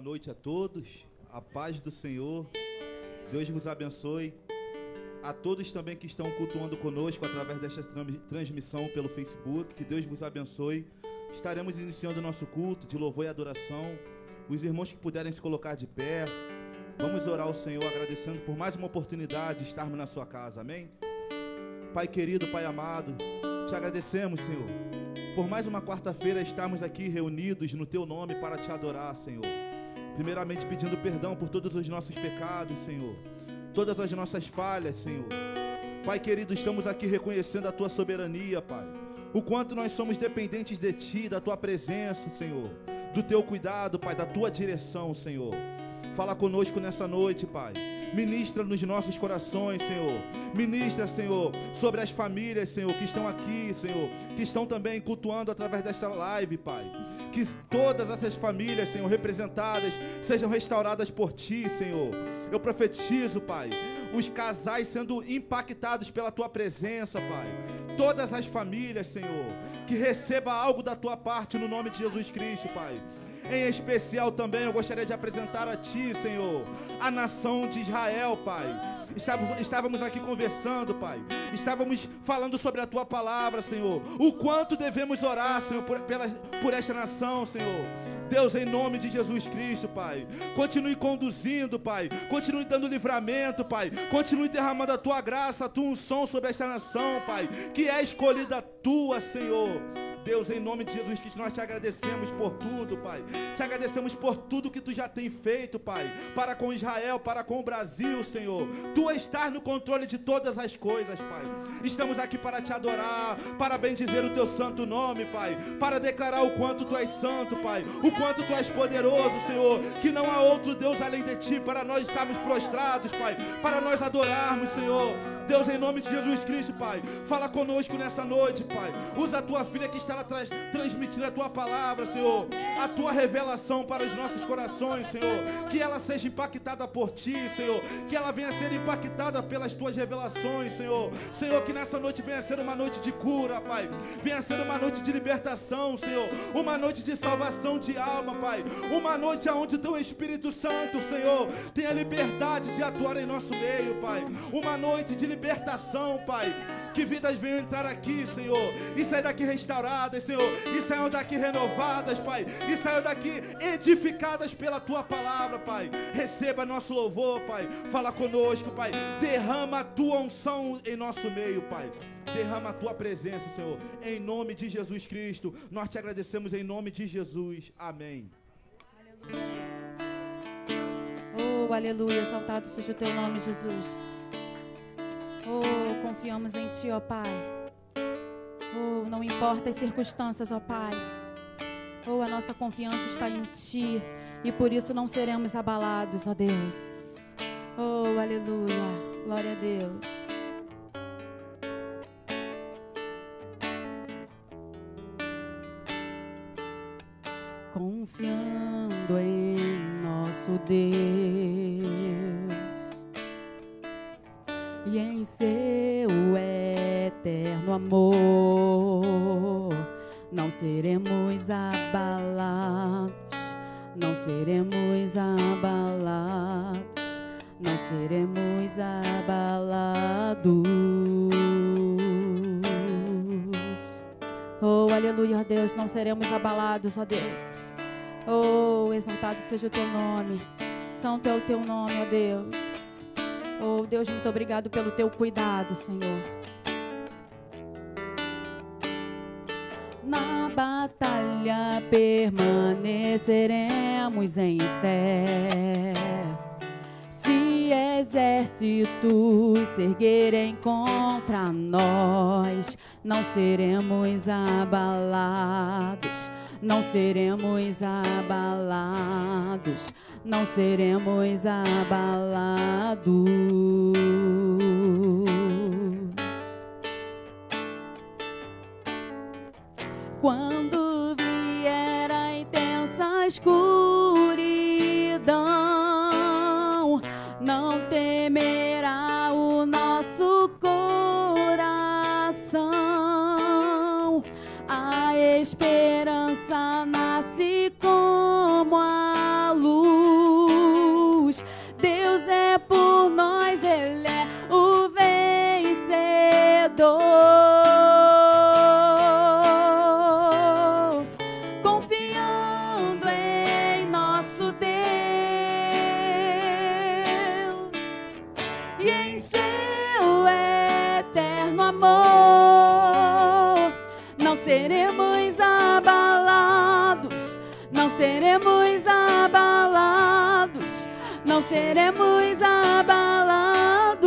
Boa noite a todos, a paz do Senhor, Deus vos abençoe. A todos também que estão cultuando conosco através desta transmissão pelo Facebook, que Deus vos abençoe. Estaremos iniciando o nosso culto de louvor e adoração. Os irmãos que puderem se colocar de pé, vamos orar ao Senhor agradecendo por mais uma oportunidade de estarmos na sua casa, amém? Pai querido, Pai amado, te agradecemos, Senhor, por mais uma quarta-feira estarmos aqui reunidos no Teu nome para te adorar, Senhor. Primeiramente pedindo perdão por todos os nossos pecados, Senhor, todas as nossas falhas, Senhor. Pai querido, estamos aqui reconhecendo a Tua soberania, Pai. O quanto nós somos dependentes de Ti, da Tua presença, Senhor. Do Teu cuidado, Pai, da Tua direção, Senhor. Fala conosco nessa noite, Pai. Ministra nos nossos corações, Senhor. Ministra, Senhor, sobre as famílias, Senhor, que estão aqui, Senhor, que estão também cultuando através desta live, Pai. Que todas essas famílias, Senhor, representadas, sejam restauradas por Ti, Senhor. Eu profetizo, Pai, os casais sendo impactados pela Tua presença, Pai. Todas as famílias, Senhor, que receba algo da Tua parte no nome de Jesus Cristo, Pai. Em especial também eu gostaria de apresentar a Ti, Senhor, a nação de Israel, Pai. Estávamos, aqui conversando, Pai. Estávamos falando sobre a Tua palavra, Senhor. O quanto devemos orar, Senhor, por, pela, por esta nação, Senhor. Deus, em nome de Jesus Cristo, Pai. Continue conduzindo, Pai. Continue dando livramento, Pai. Continue derramando a tua graça, a tua unção sobre esta nação, Pai. Que é escolhida tua, Senhor. Deus, em nome de Jesus Cristo, nós te agradecemos por tudo, Pai. Te agradecemos por tudo que tu já tem feito, Pai, para com Israel, para com o Brasil, Senhor. Tu estás no controle de todas as coisas, Pai. Estamos aqui para te adorar, para bendizer o teu santo nome, Pai, para declarar o quanto tu és santo, Pai, o quanto tu és poderoso, Senhor, que não há outro Deus além de ti, para nós estarmos prostrados, Pai, para nós adorarmos, Senhor. Deus, em nome de Jesus Cristo, Pai, fala conosco nessa noite, Pai. Usa a tua filha que está lá tra transmitindo a tua palavra, Senhor, a tua revelação para os nossos corações, Senhor. Que ela seja impactada por ti, Senhor. Que ela venha ser impactada pelas tuas revelações, Senhor. Senhor, que nessa noite venha ser uma noite de cura, Pai. Venha ser uma noite de libertação, Senhor. Uma noite de salvação de alma, Pai. Uma noite onde teu Espírito Santo, Senhor, tenha liberdade de atuar em nosso meio, Pai. Uma noite de libertação, Pai que vidas venham entrar aqui, Senhor, e sair daqui restauradas, Senhor, e saiam daqui renovadas, Pai, e saiam daqui edificadas pela Tua palavra, Pai. Receba nosso louvor, Pai. Fala conosco, Pai. Derrama a Tua unção em nosso meio, Pai. Derrama a tua presença, Senhor. Em nome de Jesus Cristo, nós te agradecemos em nome de Jesus. Amém. Aleluia. Oh, aleluia. Exaltado seja o teu nome, Jesus. Oh, confiamos em Ti, ó Pai. Oh, não importa as circunstâncias, ó Pai. Oh, a nossa confiança está em Ti e por isso não seremos abalados, ó Deus. Oh, aleluia. Glória a Deus. Confiando em nosso Deus e em seu eterno amor. Não seremos abalados, não seremos abalados, não seremos abalados. Oh, aleluia, Deus, não seremos abalados, ó Deus. Oh, exaltado seja o teu nome, santo é o teu nome, ó Deus. Oh, Deus, muito obrigado pelo teu cuidado, Senhor. Na batalha permaneceremos em fé. Se exércitos se erguerem contra nós, não seremos abalados, não seremos abalados não seremos abalados. Quando vier a intensa escuridão, seremos abalados,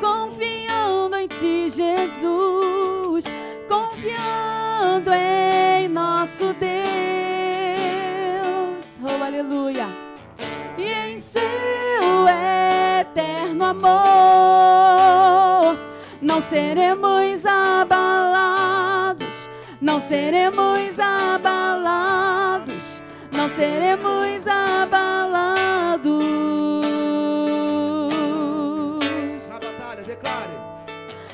confiando em Ti, Jesus, confiando em nosso Deus. Oh, aleluia. E em seu eterno amor, não seremos abalados, não seremos abalados, não seremos abalados. Na batalha, declare.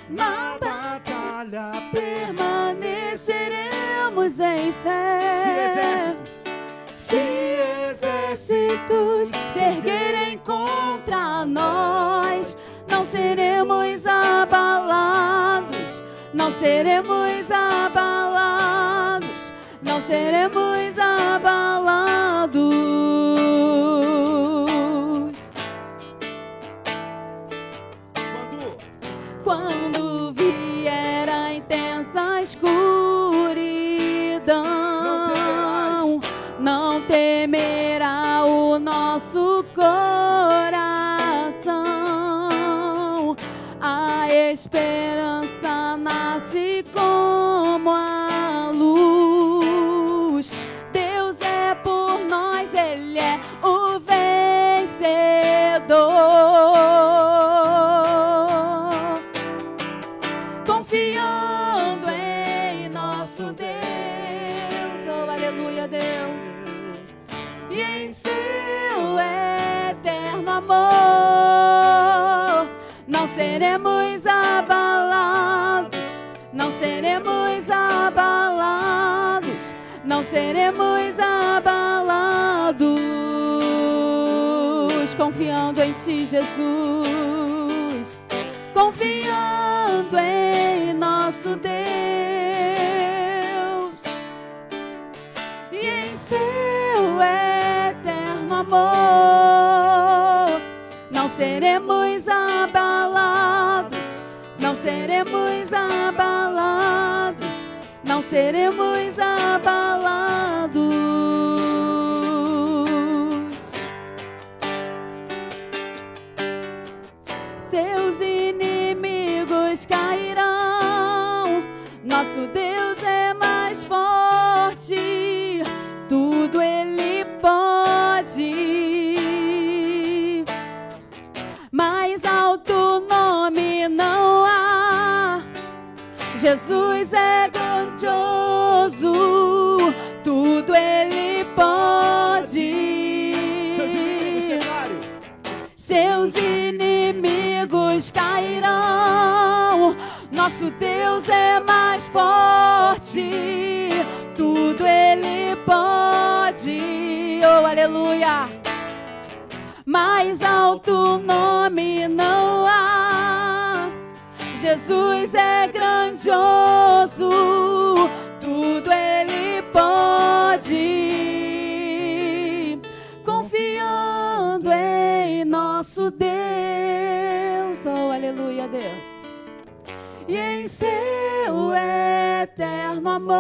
Na batalha permaneceremos em Se fé. exércitos, Se exércitos se erguerem contra nós, não seremos abalados, não seremos abalados, não seremos abalados. Mandu, Quando vier a intensa escuridão, seremos abalados, não seremos abalados, não seremos Deus é mais forte, tudo Ele pode. Oh, aleluia! Mais alto nome não há. Jesus é grandioso, tudo Ele pode confiando em nosso Deus. Oh, aleluia, Deus. E em seu eterno amor,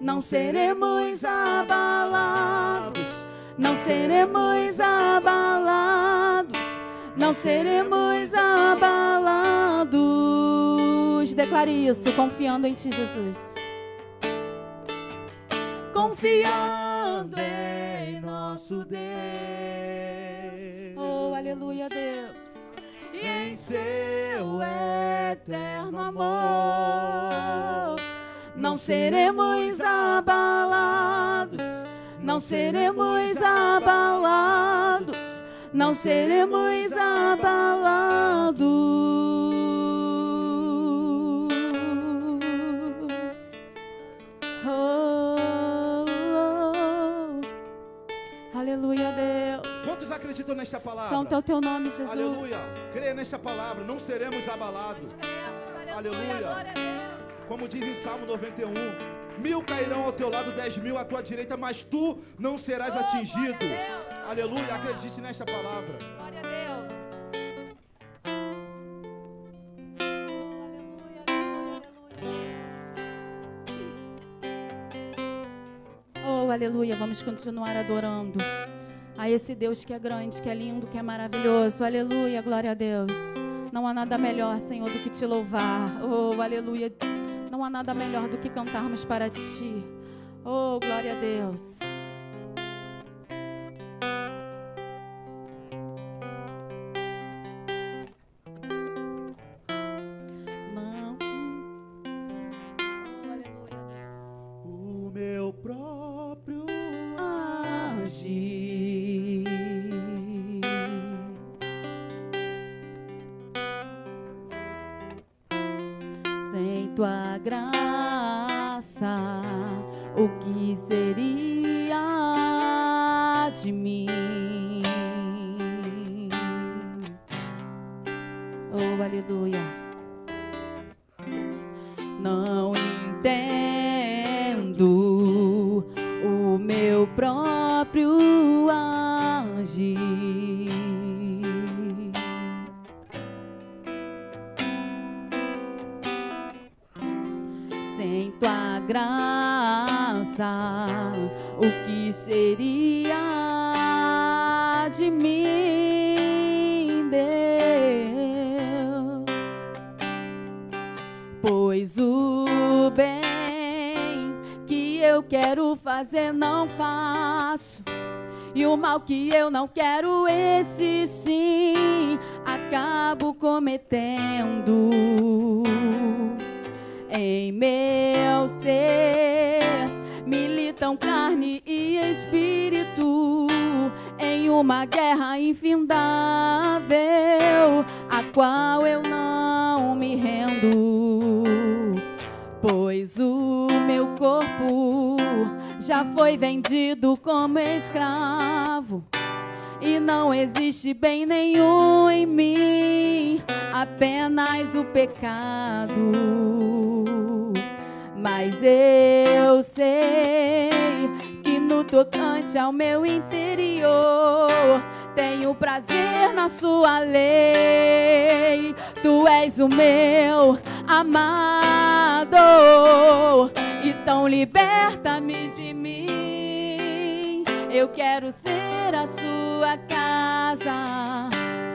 não seremos abalados, não seremos abalados, não seremos abalados. Declare isso, confiando em Ti, Jesus. Confiando em nosso Deus. Oh, aleluia, Deus. E em seu eterno amor, não seremos abalados, não seremos abalados, não seremos abalados. Acreditam nesta palavra? Santo é o teu nome, Jesus. Aleluia. Creia nesta palavra, não seremos abalados. Aleluia. glória a Deus. Como diz em Salmo 91, mil cairão ao teu lado, dez mil à tua direita, mas tu não serás Oh, atingido. Aleluia. Acredite nesta palavra. Glória a Deus. Aleluia, aleluia, aleluia. Oh, aleluia. Vamos continuar adorando a esse Deus que é grande, que é lindo, que é maravilhoso. Aleluia, glória a Deus. Não há nada melhor, Senhor, do que te louvar. Oh, aleluia. Não há nada melhor do que cantarmos para ti. Oh, glória a Deus. Que eu não quero, esse sim acabo cometendo. Em meu ser militam carne e espírito em uma guerra infindável, a qual eu foi vendido como escravo. E não existe bem nenhum em mim, apenas o pecado. Mas eu sei que no tocante ao meu interior, tenho prazer na sua lei. Tu és o meu amado. Então liberta-me de mim. Eu quero ser a sua casa.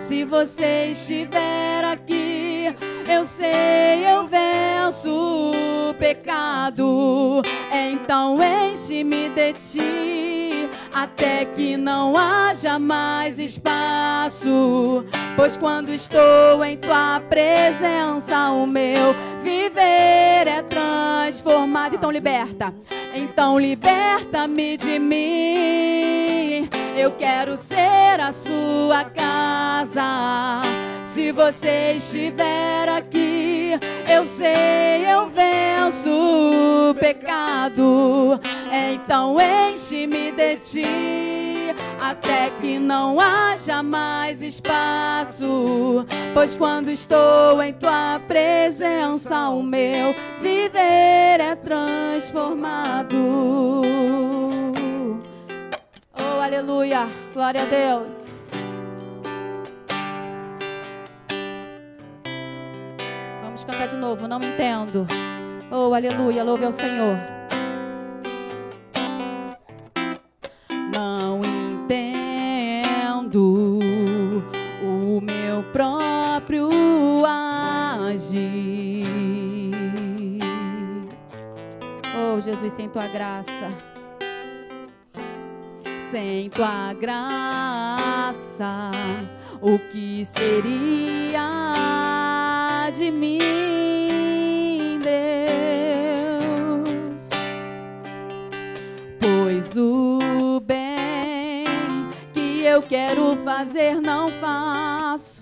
Se você estiver aqui, eu sei, eu venço o pecado. Então enche-me de ti, até que não haja mais espaço. Pois quando estou em tua presença, o meu viver é transformado. Então liberta, então liberta-me de mim. Eu quero ser a sua casa. Se você estiver aqui, eu sei, eu venço o pecado. Então enche-me de ti, até que não haja mais espaço. Pois quando estou em tua presença, o meu viver é transformado. Oh, aleluia, glória a Deus. cantar de novo, não entendo. Oh, aleluia, louve ao Senhor. Jesus, sem tua graça. Sem tua graça, o que seria? de mim, Deus. Pois o bem que eu quero fazer não faço,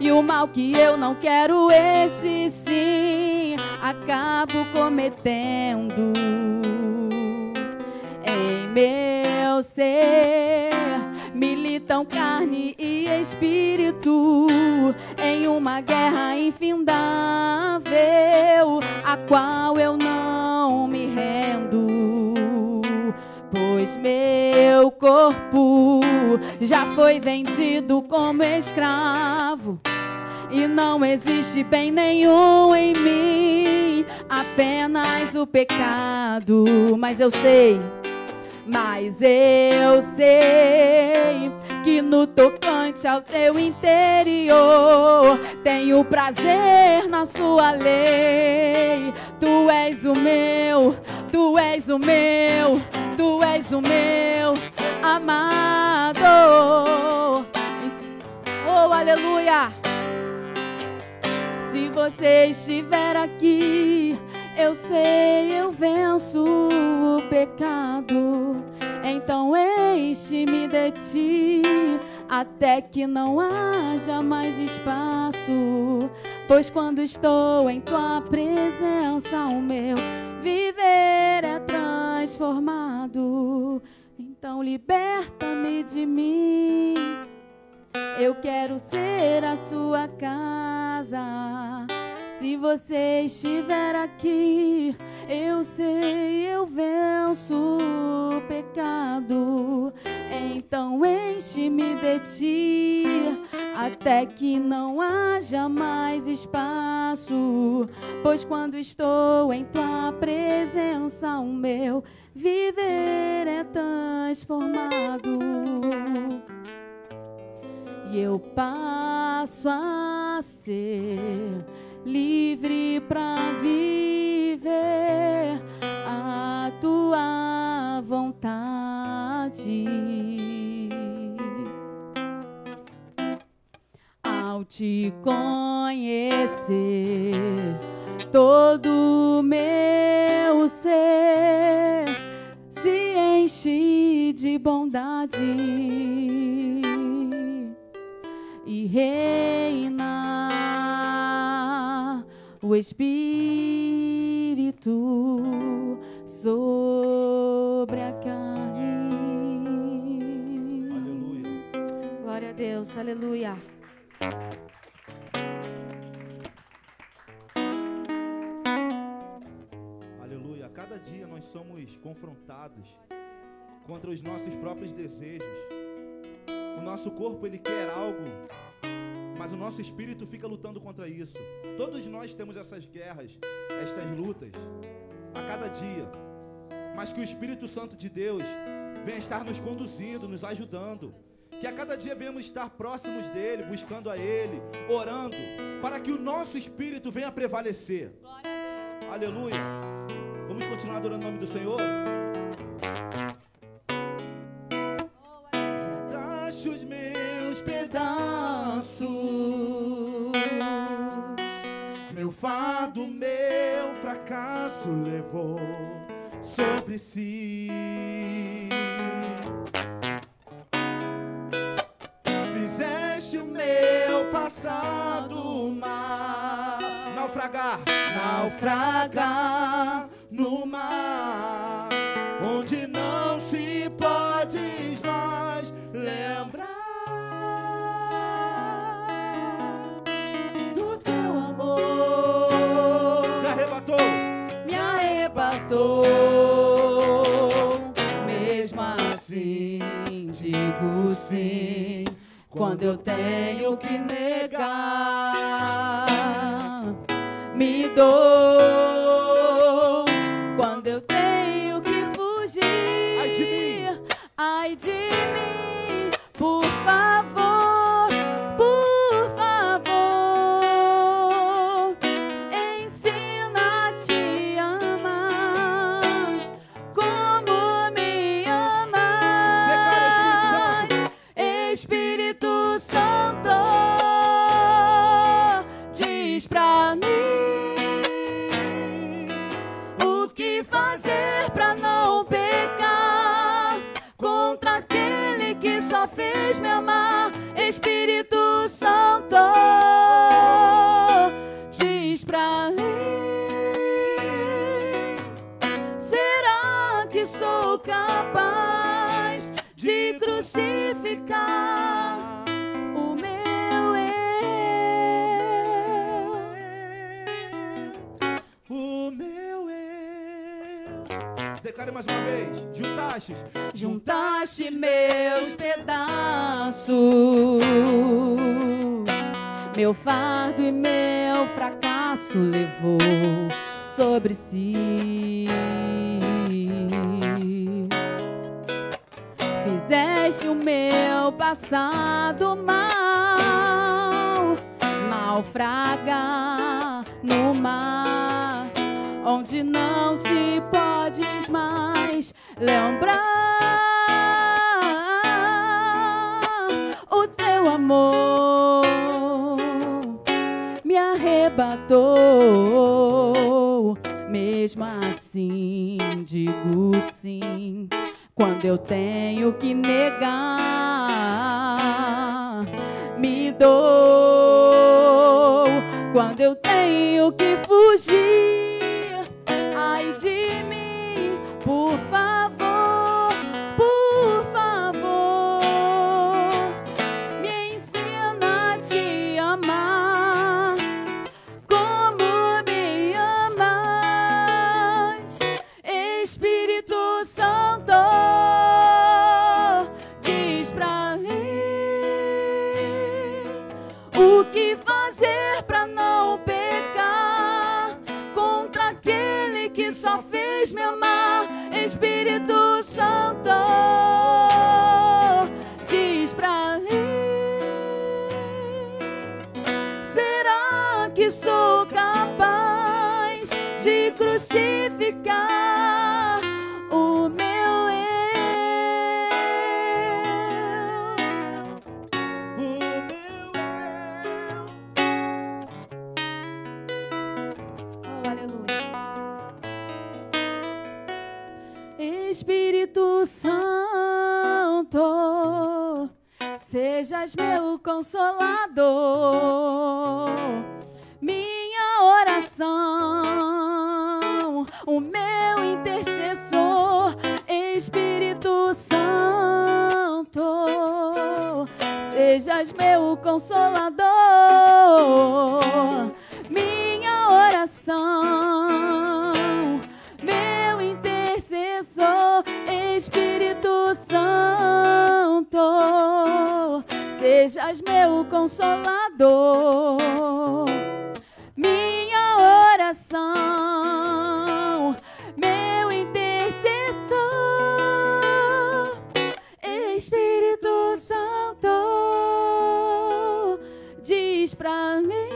e o mal que eu não quero, esse sim, acabo cometendo em meu ser militam carne e espírito em uma guerra infindável, a qual eu não me rendo. Pois meu corpo já foi vendido como escravo. E não existe bem nenhum em mim, apenas o pecado. Mas eu sei Mas eu sei que no tocante ao teu interior tenho prazer na sua lei. Tu és o meu, tu és o meu, tu és o meu amado. Oh, aleluia! Você estiver aqui, eu sei, eu venço o pecado. Então enche-me de ti, até que não haja mais espaço. Pois quando estou em tua presença, o meu viver é transformado. Então liberta-me de mim. Eu quero ser a sua casa. Se você estiver aqui, eu sei, eu venço o pecado. Então enche-me de ti, até que não haja mais espaço. Pois quando estou em tua presença, o meu viver é transformado. E eu passo a ser livre para viver a tua vontade. Ao te conhecer, todo meu ser se enche de bondade e reina o Espírito sobre a carne. Aleluia. Glória a Deus, aleluia. Aleluia. Cada dia nós somos confrontados contra os nossos próprios desejos. O nosso corpo ele quer algo, mas o nosso espírito fica lutando contra isso. Todos nós temos essas guerras, estas lutas a cada dia. Mas que o Espírito Santo de Deus venha estar nos conduzindo, nos ajudando. Que a cada dia venhamos estar próximos dele, buscando a ele, orando, para que o nosso espírito venha prevalecer. Aleluia. Vamos continuar adorando o nome do Senhor? Fardo, meu fracasso levou sobre si. Fizeste o meu passado mar naufragar, naufragar no mar, Quando eu tenho que negar, me dou. Mais uma vez. Juntastes. Juntaste meus pedaços, meu fardo e meu fracasso levou sobre si. fizeste o meu passado mal naufragar no mar, onde não se podes mais lembrar o teu amor me arrebatou. Mesmo assim, digo sim quando eu tenho que negar, me dou. Quando eu tenho que fugir, só fez me sejas meu consolador, minha oração, o meu intercessor, Espírito Santo, sejas meu consolador, minha oração, meu intercessor, Espírito Santo, sejas meu consolador, minha oração, meu intercessor, Espírito Santo, diz pra mim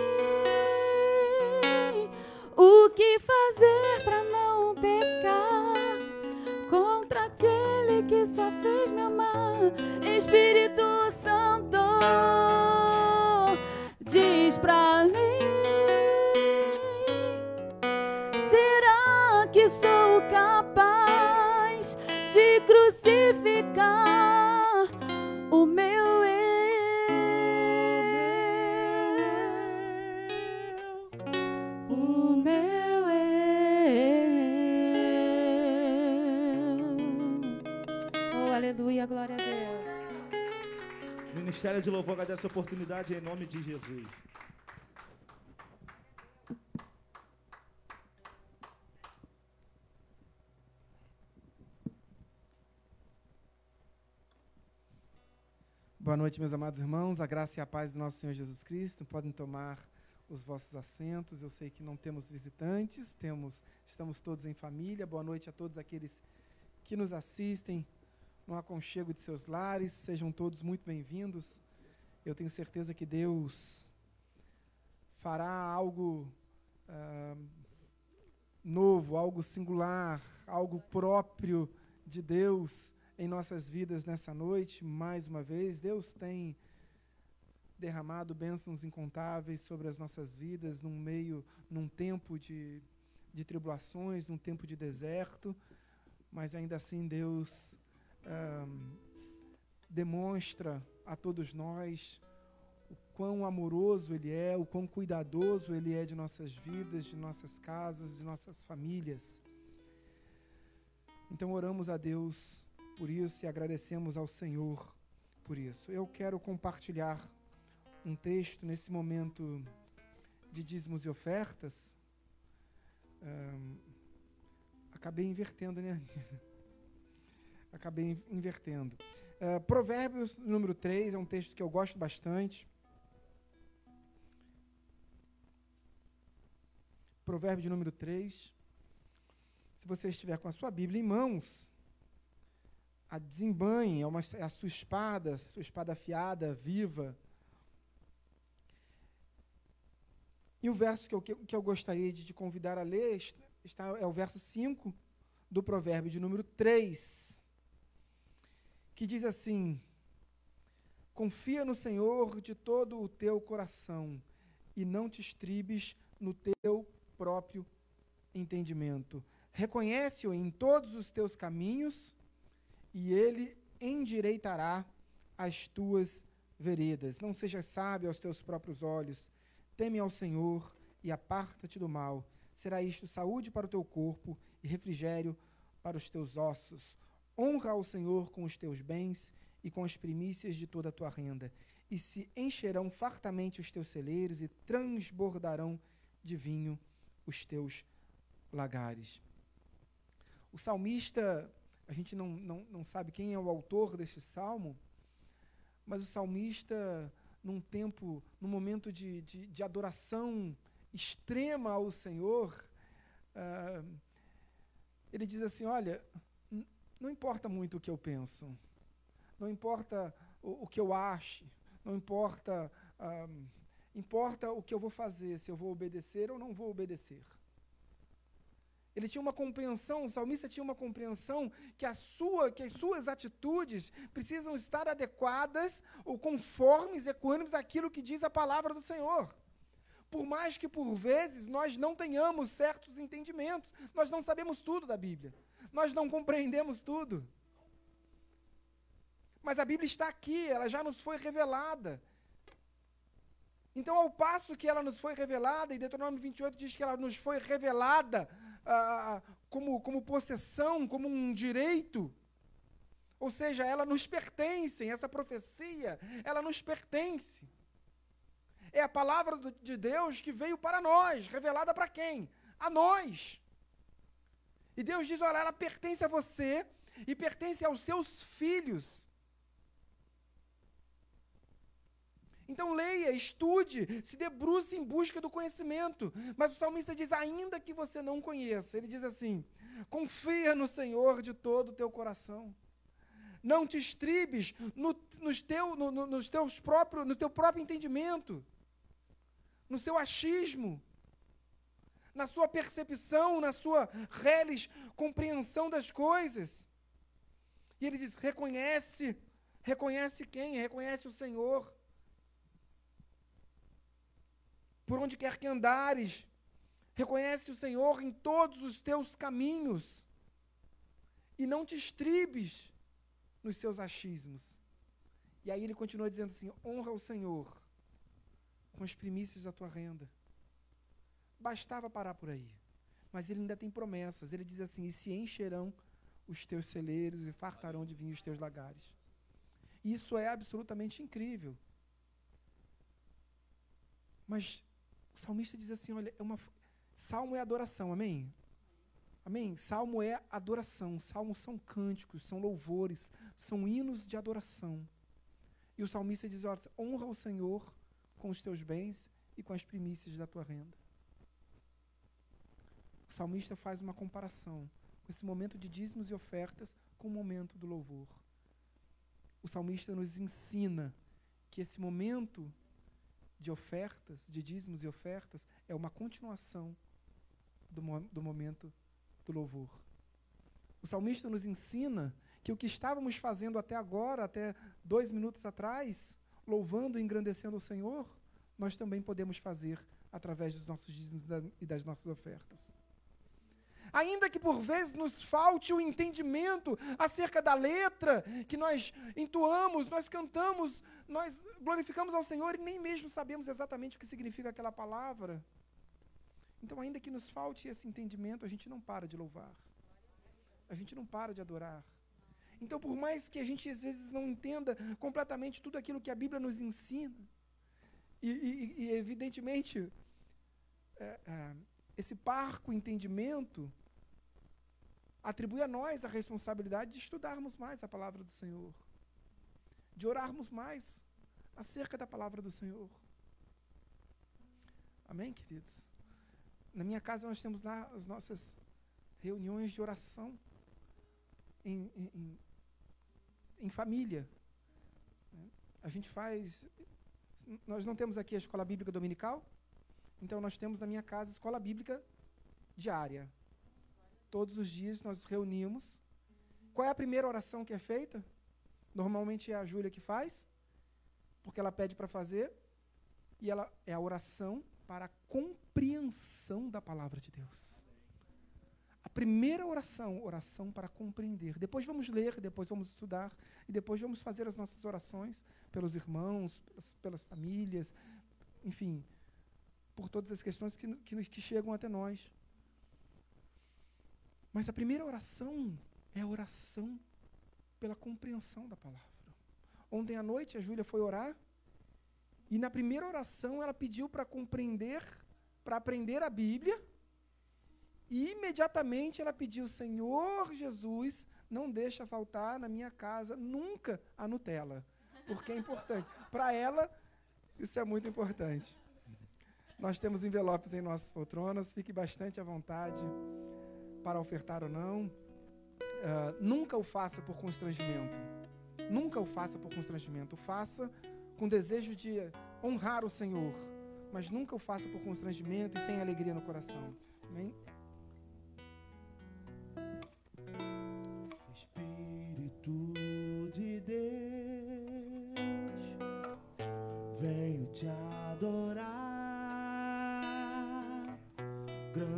o que fazer pra não pecar contra aquele que só fez me amar, Espírito Santo, diz pra mim. Será que sou capaz de crucificar o meu eu? O meu eu. Oh, aleluia, glória a Deus. Ministério de Louvor agradece essa oportunidade em nome de Jesus. Boa noite, meus amados irmãos. A graça e a paz do nosso Senhor Jesus Cristo. Podem tomar os vossos assentos. Eu sei que não temos visitantes, temos, estamos todos em família. Boa noite a todos aqueles que nos assistem no aconchego de seus lares. Sejam todos muito bem-vindos. Eu tenho certeza que Deus fará algo ah, novo, algo singular, algo próprio de Deus em nossas vidas nessa noite, mais uma vez. Deus tem derramado bênçãos incontáveis sobre as nossas vidas num meio, num tempo de, de tribulações, num tempo de deserto, mas ainda assim Deus demonstra a todos nós o quão amoroso Ele é, o quão cuidadoso Ele é de nossas vidas, de nossas casas, de nossas famílias. Então oramos a Deus por isso e agradecemos ao Senhor por isso. Eu quero compartilhar um texto nesse momento de dízimos e ofertas. Ahn, acabei invertendo, né? acabei in- invertendo. Ah, Provérbios número 3 é um texto que eu gosto bastante. Provérbio número 3. Se você estiver com a sua Bíblia em mãos, a desembanhe, é, uma, é a sua espada, a sua espada afiada, viva. E o verso que eu, que eu gostaria de te convidar a ler está, é o verso 5 do provérbio de número 3, que diz assim: Confia no Senhor de todo o teu coração e não te estribes no teu próprio entendimento. Reconhece-o em todos os teus caminhos e ele endireitará as tuas veredas. Não sejas sábio aos teus próprios olhos. Teme ao Senhor e aparta-te do mal. Será isto saúde para o teu corpo e refrigério para os teus ossos. Honra ao Senhor com os teus bens e com as primícias de toda a tua renda. E se encherão fartamente os teus celeiros e transbordarão de vinho os teus lagares. O salmista, a gente não, não, não sabe quem é o autor deste salmo, mas o salmista, num tempo, num momento de, de, de adoração extrema ao Senhor, uh, ele diz assim: Olha, não importa muito o que eu penso, não importa o, o que eu ache, não importa, importa o que eu vou fazer, se eu vou obedecer ou não vou obedecer. Ele tinha uma compreensão, o salmista tinha uma compreensão que, a sua, que as suas atitudes precisam estar adequadas ou conformes, equânimes àquilo que diz a palavra do Senhor. Por mais que por vezes nós não tenhamos certos entendimentos, nós não sabemos tudo da Bíblia, nós não compreendemos tudo. Mas a Bíblia está aqui, ela já nos foi revelada. Então, ao passo que ela nos foi revelada, e Deuteronômio 28 diz que ela nos foi revelada ah, como, como possessão, como um direito. Ou seja, ela nos pertence, essa profecia, ela nos pertence. É a palavra de Deus que veio para nós, revelada para quem? A nós. E Deus diz: olha, ela pertence a você e pertence aos seus filhos. Então leia, estude, se debruce em busca do conhecimento. Mas o salmista diz: ainda que você não conheça, ele diz assim: confia no Senhor de todo o teu coração. Não te estribes no, nos teu, no, no, nos teus próprio, no teu próprio entendimento, no seu achismo, na sua percepção, na sua reles compreensão das coisas. E ele diz: reconhece, reconhece quem? Reconhece o Senhor por onde quer que andares. Reconhece o Senhor em todos os teus caminhos. E não te estribes nos seus achismos. E aí ele continua dizendo assim: honra o Senhor com as primícias da tua renda. Bastava parar por aí. Mas ele ainda tem promessas. Ele diz assim: e se encherão os teus celeiros e fartarão de vinho os teus lagares. Isso é absolutamente incrível. Mas o salmista diz assim: olha, é uma, salmo é adoração, amém? Amém? Salmo é adoração, salmos são cânticos, são louvores, são hinos de adoração. E o salmista diz: olha, honra o Senhor com os teus bens e com as primícias da tua renda. Salmista faz uma comparação com esse momento de dízimos e ofertas com o momento do louvor. O salmista nos ensina que esse momento de ofertas, de dízimos e ofertas, é uma continuação do, do momento do louvor. O salmista nos ensina que o que estávamos fazendo até agora, até dois minutos atrás, louvando e engrandecendo o Senhor, nós também podemos fazer através dos nossos dízimos e das nossas ofertas. Ainda que por vezes nos falte o entendimento acerca da letra que nós entoamos, nós cantamos nós glorificamos ao Senhor e nem mesmo sabemos exatamente o que significa aquela palavra. Então, ainda que nos falte esse entendimento, a gente não para de louvar. A gente não para de adorar. Então, por mais que a gente às vezes não entenda completamente tudo aquilo que a Bíblia nos ensina, e, e, e evidentemente, é, é, esse parco entendimento atribui a nós a responsabilidade de estudarmos mais a palavra do Senhor de orarmos mais acerca da palavra do Senhor. Amém, queridos? Na minha casa nós temos lá as nossas reuniões de oração em, em, em família. A gente faz. Nós não temos aqui a escola bíblica dominical, então nós temos na minha casa escola bíblica diária. Todos os dias nós nos reunimos. Qual é a primeira oração que é feita? Normalmente é a Júlia que faz, porque ela pede para fazer, e ela é a oração para a compreensão da palavra de Deus. A primeira oração, oração para compreender. Depois vamos ler, depois vamos estudar, e depois vamos fazer as nossas orações pelos irmãos, pelas, pelas famílias, enfim, por todas as questões que, que, que chegam até nós. Mas a primeira oração é a oração pela compreensão da palavra. Ontem à noite a Júlia foi orar e na primeira oração ela pediu para compreender, para aprender a Bíblia. E imediatamente ela pediu: Senhor Jesus, não deixa faltar na minha casa nunca a Nutella, porque é importante. Para ela, isso é muito importante. Nós temos envelopes em nossas poltronas, fique bastante à vontade para ofertar ou não. Uh, nunca o faça por constrangimento. Nunca o faça por constrangimento. Faça com desejo de honrar o Senhor, mas nunca o faça por constrangimento e sem alegria no coração. Amém? Espírito de Deus, venho te adorar.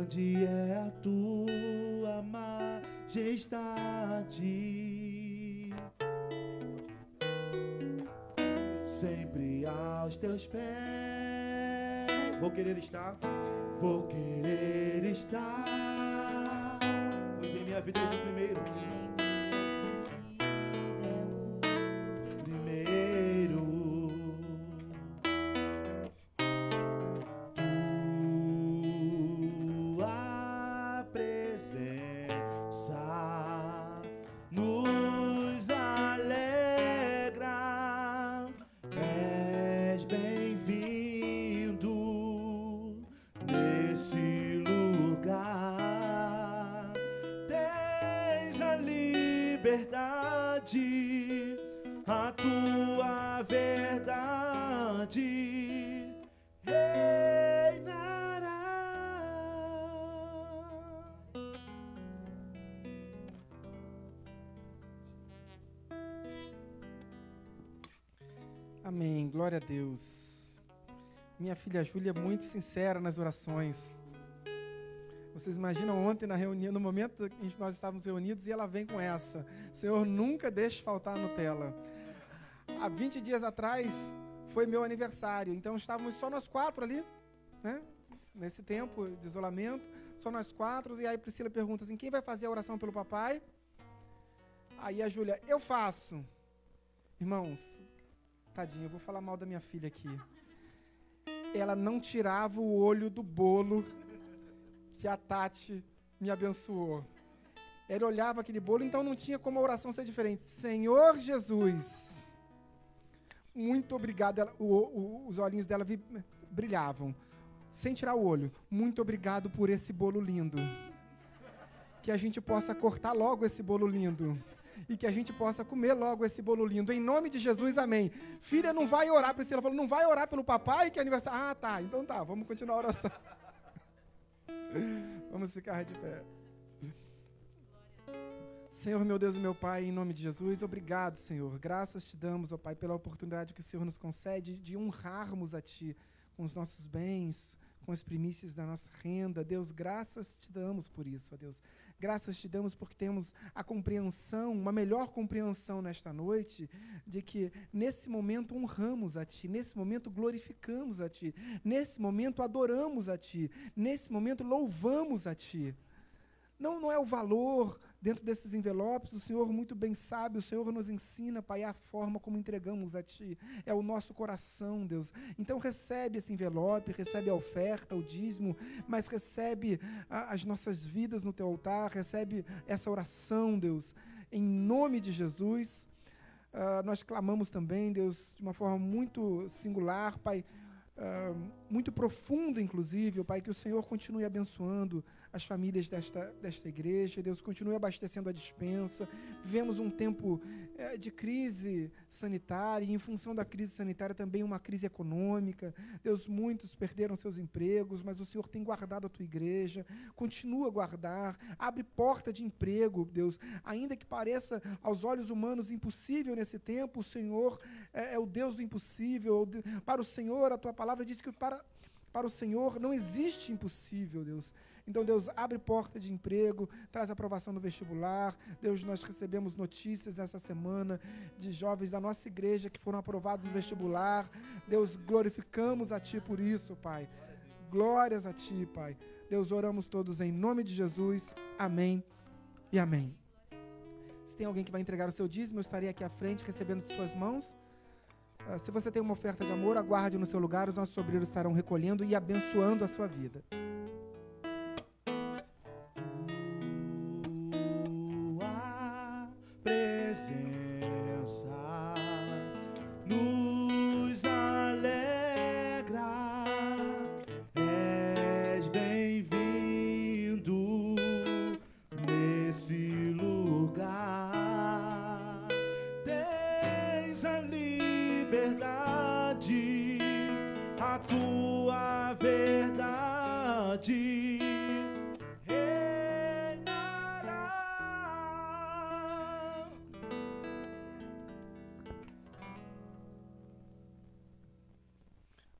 Grande é a tua majestade. Sempre aos teus pés. Vou querer estar, vou querer estar. Pois em minha vida és o primeiro. Deus. Minha filha Júlia é muito sincera nas orações. Vocês imaginam ontem na reunião, no momento em que nós estávamos reunidos, e ela vem com essa: Senhor, nunca deixe faltar a Nutella. Há 20 dias atrás foi meu aniversário, então estávamos só nós quatro ali, né? Nesse tempo de isolamento, só nós quatro. E aí Priscila pergunta assim: quem vai fazer a oração pelo papai? Aí a Júlia, eu faço. Irmãos, Eu vou falar mal da minha filha aqui. Ela não tirava o olho do bolo que a Tati me abençoou. Ele olhava aquele bolo, então não tinha como a oração ser diferente. Senhor Jesus, muito obrigado. Ela, o, o, os olhinhos dela vi, brilhavam, sem tirar o olho. Muito obrigado por esse bolo lindo. Que a gente possa cortar logo esse bolo lindo e que a gente possa comer logo esse bolo lindo. Em nome de Jesus, amém. Filha, não vai orar, Priscila falou, não vai orar pelo papai que é aniversário. Ah, tá, então tá, vamos continuar a oração. vamos ficar de pé. Senhor, meu Deus e meu Pai, em nome de Jesus, obrigado, Senhor. Graças te damos, ó Pai, pela oportunidade que o Senhor nos concede de honrarmos a Ti com os nossos bens, com as primícias da nossa renda. Deus, graças te damos por isso, ó Deus. Graças te damos porque temos a compreensão, uma melhor compreensão nesta noite, de que nesse momento honramos a Ti, nesse momento glorificamos a Ti, nesse momento adoramos a Ti, nesse momento louvamos a Ti. Não, não é o valor dentro desses envelopes, o Senhor muito bem sabe, o Senhor nos ensina, Pai, a forma como entregamos a Ti. É o nosso coração, Deus. Então recebe esse envelope, recebe a oferta, o dízimo, mas recebe a, as nossas vidas no Teu altar, recebe essa oração, Deus. Em nome de Jesus, uh, nós clamamos também, Deus, de uma forma muito singular, Pai, uh, muito profunda, inclusive, Pai, que o Senhor continue abençoando as famílias desta, desta igreja. Deus, continue abastecendo a dispensa. Vivemos um tempo é, de crise sanitária, e em função da crise sanitária também uma crise econômica. Deus, muitos perderam seus empregos, mas o Senhor tem guardado a tua igreja. Continua a guardar. Abre porta de emprego, Deus. Ainda que pareça aos olhos humanos impossível nesse tempo, o Senhor é, é o Deus do impossível. Para o Senhor, a tua palavra diz que para para o Senhor não existe impossível, Deus. Então, Deus, abre porta de emprego, traz aprovação no vestibular. Deus, nós recebemos notícias essa semana de jovens da nossa igreja que foram aprovados no vestibular. Deus, glorificamos a Ti por isso, Pai. Glórias a Ti, Pai. Deus, oramos todos em nome de Jesus. Amém e amém. Se tem alguém que vai entregar o seu dízimo, eu estarei aqui à frente recebendo de suas mãos. Uh, se você tem uma oferta de amor, aguarde no seu lugar, os nossos obreiros estarão recolhendo e abençoando a sua vida.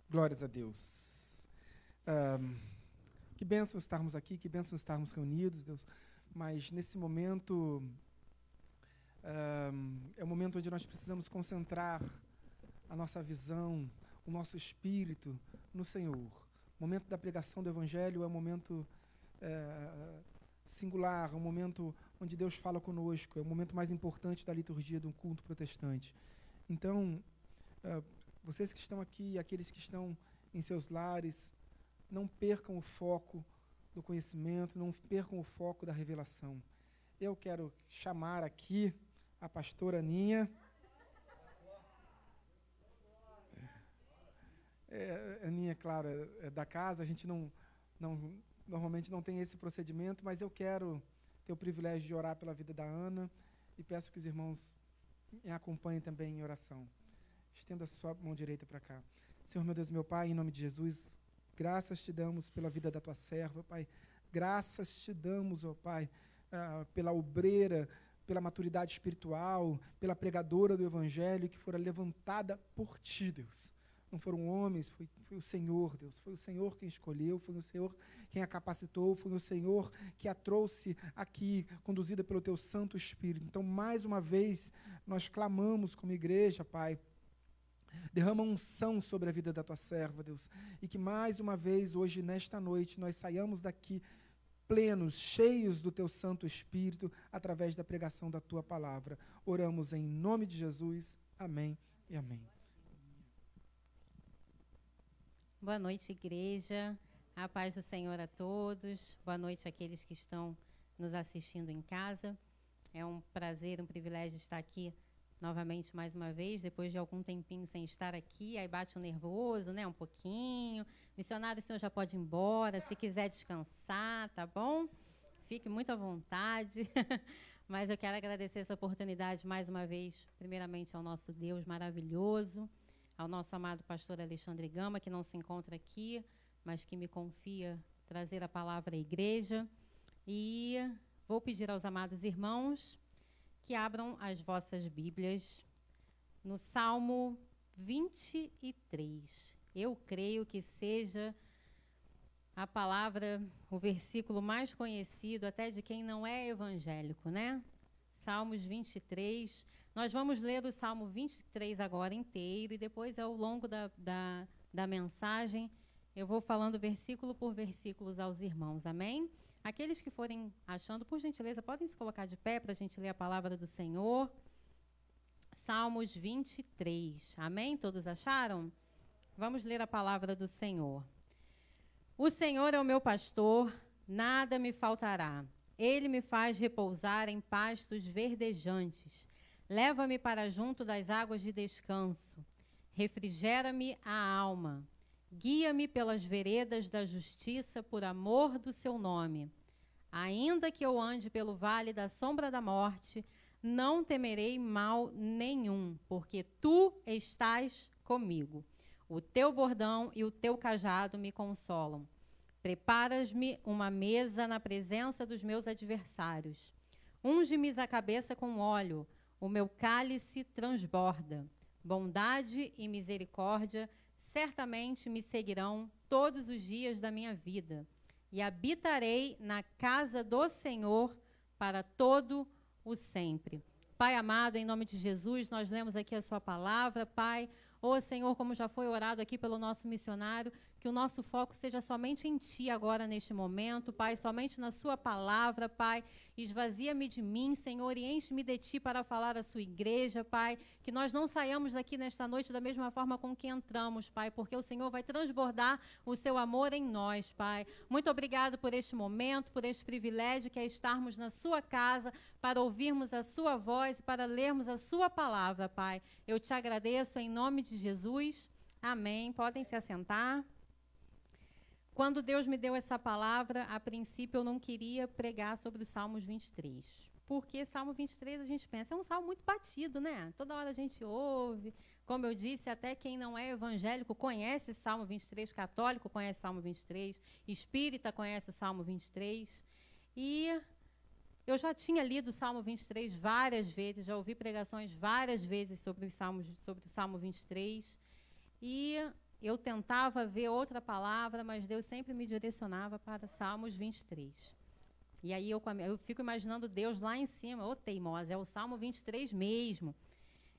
Glórias a Deus. Um, que bênção estarmos aqui, que bênção estarmos reunidos, Deus. Mas nesse momento um, é o momento onde nós precisamos concentrar a nossa visão, o nosso espírito no Senhor. O momento da pregação do Evangelho é um momento é, singular, um momento onde Deus fala conosco, é o momento mais importante da liturgia de um culto protestante. Então, uh, vocês que estão aqui, aqueles que estão em seus lares, não percam o foco do conhecimento, não percam o foco da revelação. Eu quero chamar aqui a pastora Aninha. É, Aninha, claro, é, é da casa, a gente não, não, normalmente não tem esse procedimento, mas eu quero ter o privilégio de orar pela vida da Ana e peço que os irmãos me acompanhem também em oração. Estenda a sua mão direita para cá. Senhor, meu Deus, meu Pai, em nome de Jesus, graças te damos pela vida da tua serva, Pai. Graças te damos, ó Pai, uh, pela obreira, pela maturidade espiritual, pela pregadora do Evangelho que fora levantada por ti, Deus. Não foram homens, foi, foi, o Senhor, Deus. Foi o Senhor quem escolheu, foi o Senhor quem a capacitou, foi o Senhor que a trouxe aqui, conduzida pelo teu Santo Espírito. Então, mais uma vez, nós clamamos como igreja, Pai, Derrama unção sobre a vida da tua serva, Deus. E que mais uma vez, hoje, nesta noite, nós saiamos daqui plenos, cheios do teu Santo Espírito, através da pregação da tua palavra. Oramos em nome de Jesus. Amém e amém. Boa noite, igreja. A paz do Senhor a todos. Boa noite àqueles que estão nos assistindo em casa. É um prazer, um privilégio estar aqui novamente mais uma vez, depois de algum tempinho sem estar aqui, aí bate um nervoso, né, um pouquinho. Missionário, o senhor já pode ir embora, se quiser descansar, tá bom? Fique muito à vontade. Mas eu quero agradecer essa oportunidade mais uma vez, primeiramente ao nosso Deus maravilhoso, ao nosso amado pastor Alexandre Gama, que não se encontra aqui, mas que me confia trazer a palavra à igreja. E vou pedir aos amados irmãos que abram as vossas Bíblias no Salmo 23. Eu creio que seja a palavra, o versículo mais conhecido até de quem não é evangélico, né? Salmos 23. Nós vamos ler o Salmo 23 agora inteiro e depois, ao longo da, da, da mensagem, eu vou falando versículo por versículo aos irmãos. Amém? Aqueles que forem achando, por gentileza, podem se colocar de pé para a gente ler a palavra do Senhor. Salmos 23. Amém? Todos acharam? Vamos ler a palavra do Senhor. O Senhor é o meu pastor, nada me faltará. Ele me faz repousar em pastos verdejantes. Leva-me para junto das águas de descanso. Refrigera-me a alma. Guia-me pelas veredas da justiça por amor do seu nome. Ainda que eu ande pelo vale da sombra da morte, não temerei mal nenhum, porque tu estás comigo. O teu bordão e o teu cajado me consolam. Preparas-me uma mesa na presença dos meus adversários. Unge-me a cabeça com óleo, o meu cálice transborda. Bondade e misericórdia certamente me seguirão todos os dias da minha vida, e habitarei na casa do Senhor para todo o sempre. Pai amado, em nome de Jesus, nós lemos aqui a sua palavra, Pai. Ô Senhor, como já foi orado aqui pelo nosso missionário, que o nosso foco seja somente em Ti agora neste momento, Pai, somente na Sua palavra, Pai. Esvazia-me de mim, Senhor, e enche-me de Ti para falar à Sua igreja, Pai. Que nós não saiamos daqui nesta noite da mesma forma com que entramos, Pai, porque o Senhor vai transbordar o Seu amor em nós, Pai. Muito obrigado por este momento, por este privilégio que é estarmos na Sua casa para ouvirmos a Sua voz e para lermos a Sua palavra, Pai. Eu te agradeço em nome de Jesus. Amém. Podem se assentar. Quando Deus me deu essa palavra, a princípio eu não queria pregar sobre os Salmos 23. Porque Salmo 23 a gente pensa, é um salmo muito batido, né? Toda hora a gente ouve. Como eu disse, até quem não é evangélico conhece Salmo 23, católico conhece Salmo 23, espírita conhece o Salmo 23. E eu já tinha lido o Salmo 23 várias vezes, já ouvi pregações várias vezes sobre, os salmos, sobre o Salmo 23. E eu tentava ver outra palavra, mas Deus sempre me direcionava para Salmos 23. E aí eu, eu fico imaginando Deus lá em cima, ô teimosa, é o Salmo 23 mesmo.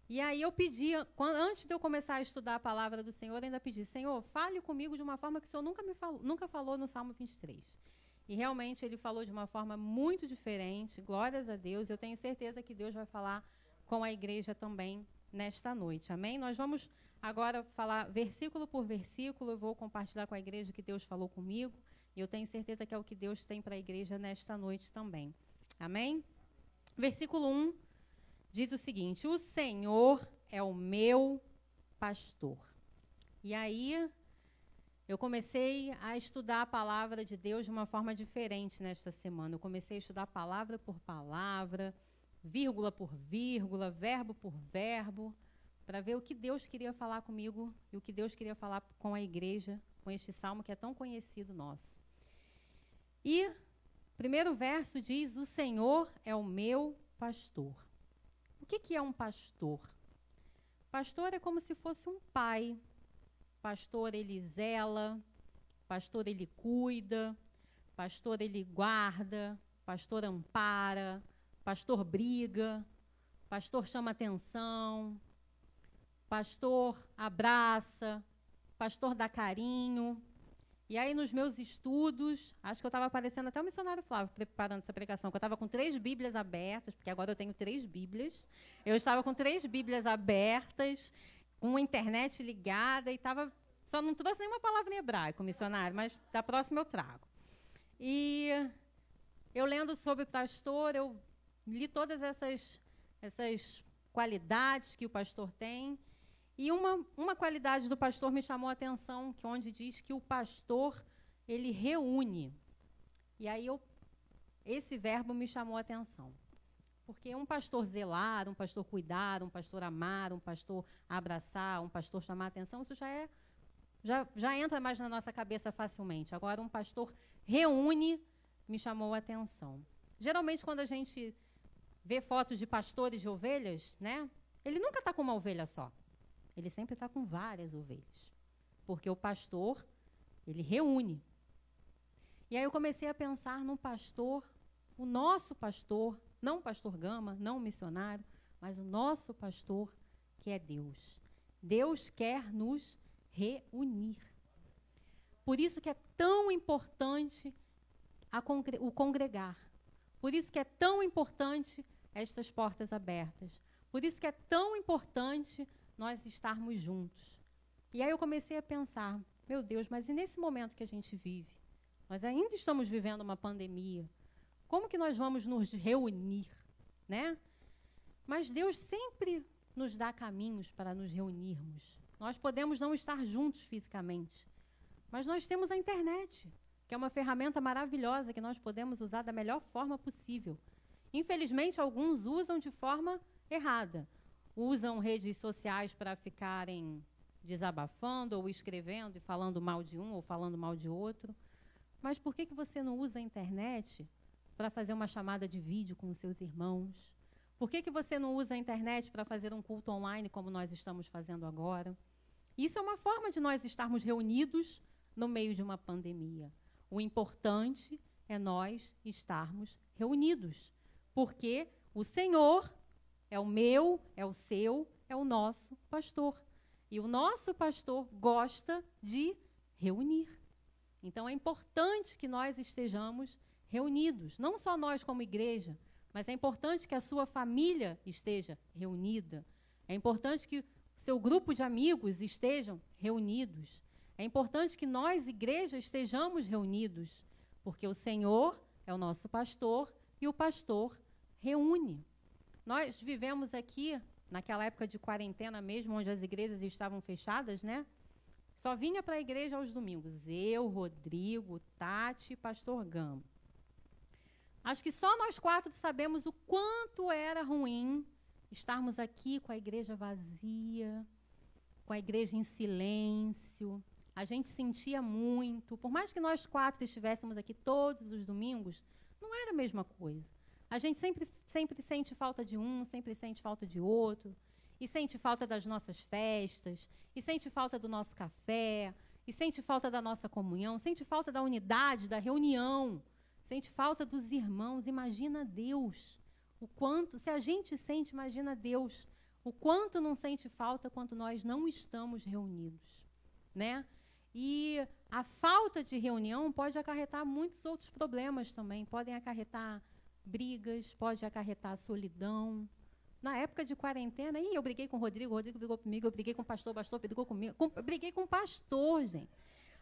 E aí eu pedi, quando, antes de eu começar a estudar a palavra do Senhor, ainda pedi, Senhor, fale comigo de uma forma que o Senhor nunca me falou, nunca falou no Salmo 23. E realmente ele falou de uma forma muito diferente, glórias a Deus. Eu tenho certeza que Deus vai falar com a igreja também nesta noite. Amém? Nós vamos agora falar versículo por versículo. Eu vou compartilhar com a igreja o que Deus falou comigo. E eu tenho certeza que é o que Deus tem para a igreja nesta noite também. Amém? Versículo 1 diz o seguinte: O Senhor é o meu pastor. E aí eu comecei a estudar a palavra de Deus de uma forma diferente nesta semana. Eu comecei a estudar palavra por palavra, vírgula por vírgula, verbo por verbo para ver o que Deus queria falar comigo e o que Deus queria falar com a igreja, com este salmo que é tão conhecido nosso. E primeiro verso diz: O Senhor é o meu pastor. O que, que é um pastor? Pastor é como se fosse um pai. Pastor ele zela, pastor ele cuida, pastor ele guarda, pastor ampara, pastor briga, pastor chama atenção, pastor abraça, pastor dá carinho. E aí, nos meus estudos, acho que eu estava aparecendo até o missionário Flávio preparando essa pregação, que eu estava com três Bíblias abertas, porque agora eu tenho três Bíblias. Eu estava com três Bíblias abertas, com a internet ligada, e estava. Só não trouxe nenhuma palavra em hebraico, missionário, mas da próxima eu trago. E eu lendo sobre o pastor, eu li todas essas, essas qualidades que o pastor tem. E uma, uma qualidade do pastor me chamou a atenção, que onde diz que o pastor ele reúne. E aí eu, esse verbo me chamou a atenção. Porque um pastor zelar, um pastor cuidar, um pastor amar, um pastor abraçar, um pastor chamar a atenção, isso já é já, já entra mais na nossa cabeça facilmente. Agora, um pastor reúne me chamou a atenção. Geralmente, quando a gente vê fotos de pastores de ovelhas, né? Ele nunca está com uma ovelha só. Ele sempre está com várias ovelhas. Porque o pastor, ele reúne. E aí eu comecei a pensar no pastor, o nosso pastor, não o pastor Gama, não o missionário, mas o nosso pastor, que é Deus. Deus quer nos reunir. Por isso que é tão importante congre o congregar. Por isso que é tão importante estas portas abertas. Por isso que é tão importante nós estarmos juntos. E aí eu comecei a pensar, meu Deus, mas e nesse momento que a gente vive? Nós ainda estamos vivendo uma pandemia. Como que nós vamos nos reunir, né? Mas Deus sempre nos dá caminhos para nos reunirmos. Nós podemos não estar juntos fisicamente, mas nós temos a internet. que é uma ferramenta maravilhosa que nós podemos usar da melhor forma possível. Infelizmente, alguns usam de forma errada. Usam redes sociais para ficarem desabafando ou escrevendo e falando mal de um ou falando mal de outro. Mas por que, que você não usa a internet para fazer uma chamada de vídeo com os seus irmãos? Por que, que você não usa a internet para fazer um culto online como nós estamos fazendo agora? Isso é uma forma de nós estarmos reunidos no meio de uma pandemia. O importante é nós estarmos reunidos, porque o Senhor é o meu, é o seu, é o nosso pastor. E o nosso pastor gosta de reunir. Então é importante que nós estejamos reunidos, não só nós como igreja, mas é importante que a sua família esteja reunida. É importante que seu grupo de amigos estejam reunidos. É importante que nós, igreja, estejamos reunidos, porque o Senhor é o nosso pastor e o pastor reúne. Nós vivemos aqui, naquela época de quarentena mesmo, onde as igrejas estavam fechadas, né? Só vinha para a igreja aos domingos. Eu, Rodrigo, Tati pastor Gama. Acho que só nós quatro sabemos o quanto era ruim estarmos aqui com a igreja vazia, com a igreja em silêncio. A gente sentia muito. Por mais que nós quatro estivéssemos aqui todos os domingos, não era a mesma coisa. A gente sempre, sempre sente falta de um, sempre sente falta de outro, e sente falta das nossas festas, e sente falta do nosso café, e sente falta da nossa comunhão, sente falta da unidade, da reunião, sente falta dos irmãos. Imagina Deus. O quanto, se a gente sente, imagina Deus, o quanto não sente falta quando nós não estamos reunidos, né? E a falta de reunião pode acarretar muitos outros problemas também, podem acarretar brigas, pode acarretar solidão. Na época de quarentena, ih, eu briguei com o Rodrigo, o Rodrigo brigou comigo, eu briguei com o pastor, o pastor brigou comigo. Com, briguei com o pastor, gente.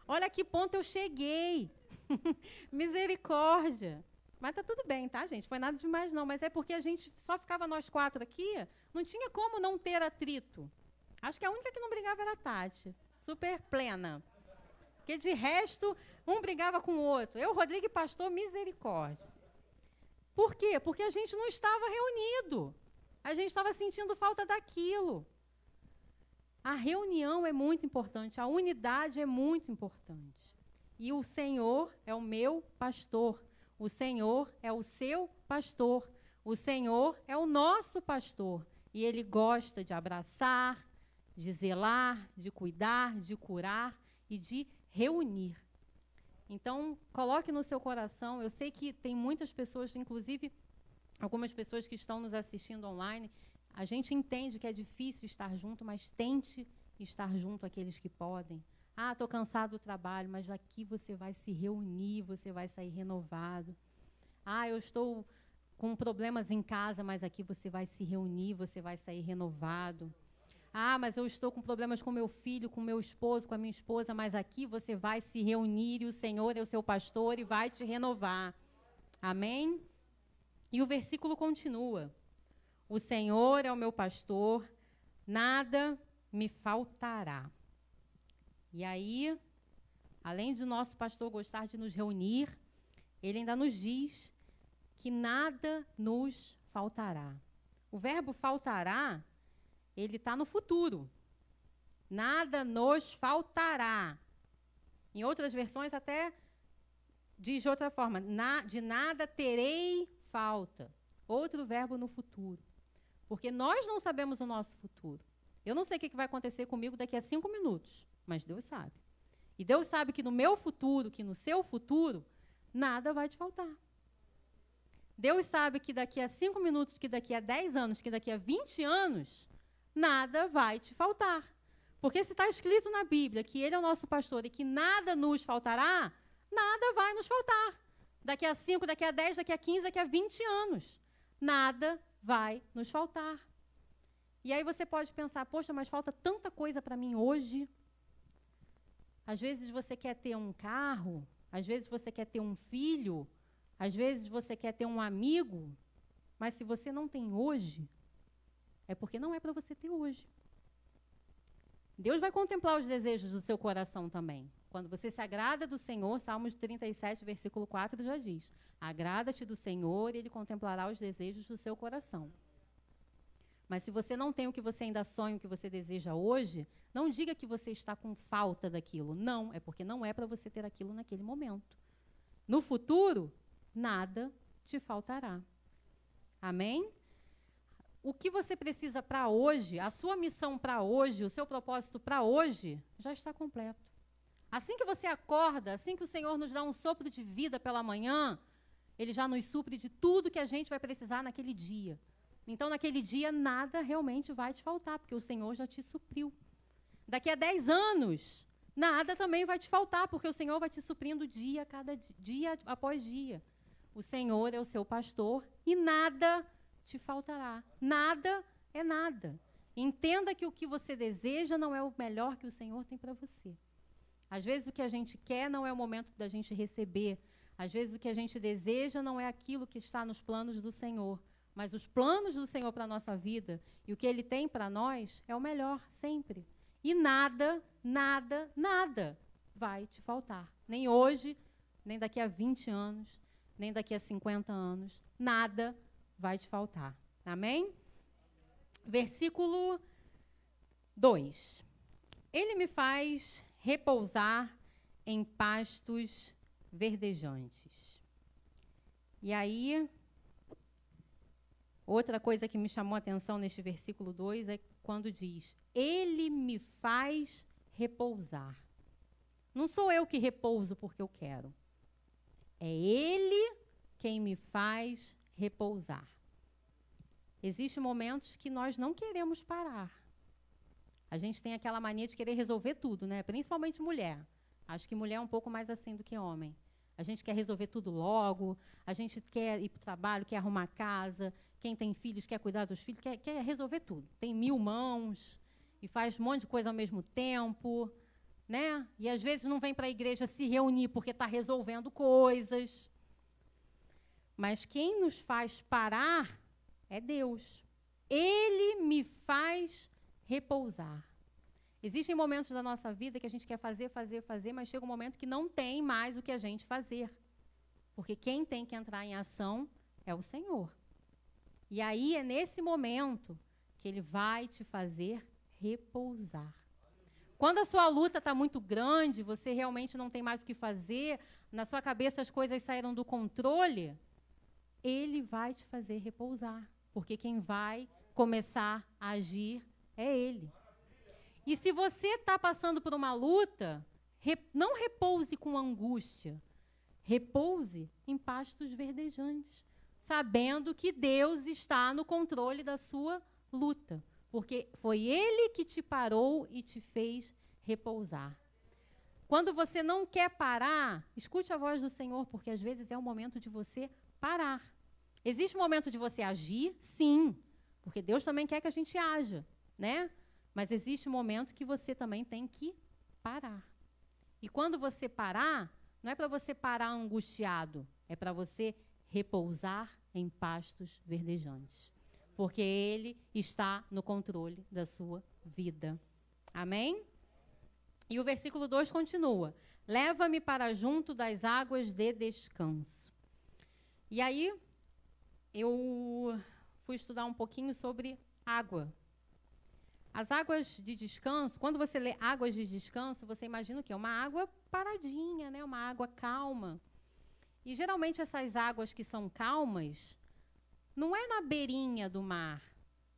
Olha que ponto eu cheguei. Misericórdia. Mas tá tudo bem, tá, gente? Foi nada demais, não. Mas é porque a gente só ficava nós quatro aqui, não tinha como não ter atrito. Acho que a única que não brigava era a Tati. Super plena. Porque de resto, um brigava com o outro. Eu, Rodrigo e Pastor, misericórdia. Por quê? Porque a gente não estava reunido. A gente estava sentindo falta daquilo. A reunião é muito importante, a unidade é muito importante. E o Senhor é o meu pastor. O Senhor é o seu pastor. O Senhor é o nosso pastor. E ele gosta de abraçar, de zelar, de cuidar, de curar e de reunir. Então, coloque no seu coração. Eu sei que tem muitas pessoas, inclusive algumas pessoas que estão nos assistindo online. A gente entende que é difícil estar junto, mas tente estar junto àqueles que podem. Ah, estou cansado do trabalho, mas aqui você vai se reunir, você vai sair renovado. Ah, eu estou com problemas em casa, mas aqui você vai se reunir, você vai sair renovado. Ah, mas eu estou com problemas com meu filho, com meu esposo, com a minha esposa, mas aqui você vai se reunir e o Senhor é o seu pastor e vai te renovar. Amém? E o versículo continua: O Senhor é o meu pastor, nada me faltará. E aí, além de nosso pastor gostar de nos reunir, ele ainda nos diz que nada nos faltará. O verbo faltará ele está no futuro. Nada nos faltará. Em outras versões, até diz de outra forma: na, de nada terei falta. Outro verbo no futuro. Porque nós não sabemos o nosso futuro. Eu não sei o que vai acontecer comigo daqui a cinco minutos, mas Deus sabe. E Deus sabe que no meu futuro, que no seu futuro, nada vai te faltar. Deus sabe que daqui a cinco minutos, que daqui a dez anos, que daqui a vinte anos, nada vai te faltar. Porque se está escrito na Bíblia que Ele é o nosso pastor e que nada nos faltará, nada vai nos faltar. Daqui a 5, daqui a 10, daqui a 15, daqui a 20 anos. Nada vai nos faltar. E aí você pode pensar, poxa, mas falta tanta coisa para mim hoje. Às vezes você quer ter um carro, às vezes você quer ter um filho, às vezes você quer ter um amigo, mas se você não tem hoje, é porque não é para você ter hoje. Deus vai contemplar os desejos do seu coração também. Quando você se agrada do Senhor, Salmos 37, versículo 4 já diz: Agrada-te do Senhor e ele contemplará os desejos do seu coração. Mas se você não tem o que você ainda sonha, o que você deseja hoje, não diga que você está com falta daquilo. Não, é porque não é para você ter aquilo naquele momento. No futuro, nada te faltará. Amém? O que você precisa para hoje, a sua missão para hoje, o seu propósito para hoje, já está completo. Assim que você acorda, assim que o Senhor nos dá um sopro de vida pela manhã, Ele já nos supre de tudo que a gente vai precisar naquele dia. Então, naquele dia, nada realmente vai te faltar, porque o Senhor já te supriu. Daqui a 10 anos, nada também vai te faltar, porque o Senhor vai te suprindo dia, cada dia, dia após dia. O Senhor é o seu pastor e nada te faltará. Nada é nada. Entenda que o que você deseja não é o melhor que o Senhor tem para você. Às vezes o que a gente quer não é o momento da gente receber. Às vezes o que a gente deseja não é aquilo que está nos planos do Senhor. Mas os planos do Senhor para a nossa vida e o que Ele tem para nós é o melhor sempre. E nada, nada, nada vai te faltar. Nem hoje, nem daqui a 20 anos, nem daqui a 50 anos. Nada vai te faltar. Amém? Versículo 2. Ele me faz repousar em pastos verdejantes. E aí, outra coisa que me chamou a atenção neste versículo 2 é quando diz: Ele me faz repousar. Não sou eu que repouso porque eu quero. É Ele quem me faz repousar. Existem momentos que nós não queremos parar. A gente tem aquela mania de querer resolver tudo, né? Principalmente mulher. Acho que mulher é um pouco mais assim do que homem. A gente quer resolver tudo logo, a gente quer ir para o trabalho, quer arrumar casa, quem tem filhos quer cuidar dos filhos, quer, quer resolver tudo. Tem mil mãos e faz um monte de coisa ao mesmo tempo, né? E às vezes não vem para a igreja se reunir porque está resolvendo coisas. Mas quem nos faz parar é Deus. Ele me faz repousar. Existem momentos da nossa vida que a gente quer fazer, fazer, fazer, mas chega um momento que não tem mais o que a gente fazer. Porque quem tem que entrar em ação é o Senhor. E aí é nesse momento que ele vai te fazer repousar. Quando a sua luta está muito grande, você realmente não tem mais o que fazer, na sua cabeça as coisas saíram do controle, ele vai te fazer repousar. Porque quem vai começar a agir é Ele. E se você está passando por uma luta, não repouse com angústia. Repouse em pastos verdejantes, sabendo que Deus está no controle da sua luta. Porque foi Ele que te parou e te fez repousar. Quando você não quer parar, escute a voz do Senhor, porque às vezes é o momento de você parar. Existe um momento de você agir? Sim, porque Deus também quer que a gente haja né? Mas existe um momento que você também tem que parar. E quando você parar, não é para você parar angustiado, é para você repousar em pastos verdejantes. Porque Ele está no controle da sua vida. Amém? E o versículo 2 continua: Leva-me para junto das águas de descanso. E aí, eu fui estudar um pouquinho sobre água, as águas de descanso, quando você lê águas de descanso, você imagina o quê? Uma água paradinha, né? uma água calma. E geralmente essas águas que são calmas, não é na beirinha do mar.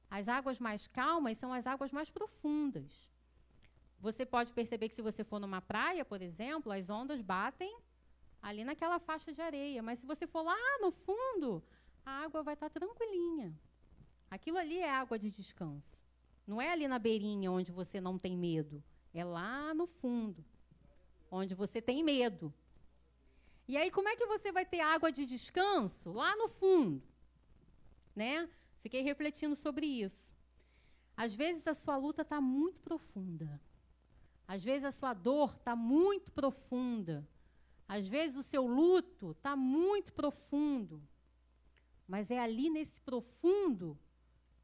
As águas mais calmas são as águas mais profundas. Você pode perceber que se você for numa praia, por exemplo, as ondas batem ali naquela faixa de areia. Mas se você for lá no fundo, a água vai estar tranquilinha. Aquilo ali é água de descanso. Não é ali na beirinha onde você não tem medo. É lá no fundo, onde você tem medo. E aí, como é que você vai ter água de descanso? Lá no fundo. Né? Fiquei refletindo sobre isso. Às vezes a sua luta está muito profunda. Às vezes a sua dor está muito profunda. Às vezes o seu luto está muito profundo. Mas é ali nesse profundo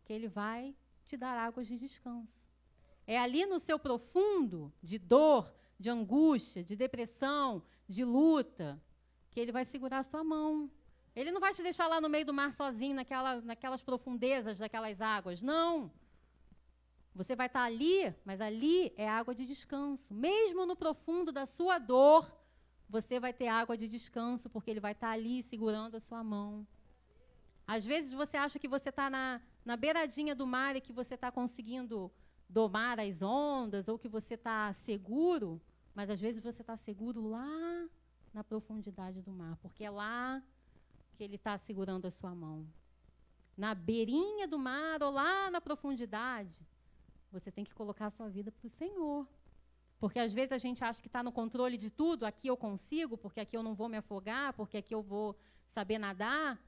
que ele vai te dar águas de descanso. É ali no seu profundo de dor, de angústia, de depressão, de luta, que ele vai segurar a sua mão. Ele não vai te deixar lá no meio do mar sozinho, naquela, naquelas profundezas daquelas águas. Não. Você vai estar ali, mas ali é água de descanso. Mesmo no profundo da sua dor, você vai ter água de descanso, porque ele vai estar ali segurando a sua mão. Às vezes você acha que você está na, na beiradinha do mar e que você está conseguindo domar as ondas, ou que você está seguro, mas às vezes você está seguro lá na profundidade do mar, porque é lá que ele está segurando a sua mão. Na beirinha do mar ou lá na profundidade, você tem que colocar a sua vida para o Senhor. Porque às vezes a gente acha que está no controle de tudo, aqui eu consigo, porque aqui eu não vou me afogar, porque aqui eu vou saber nadar.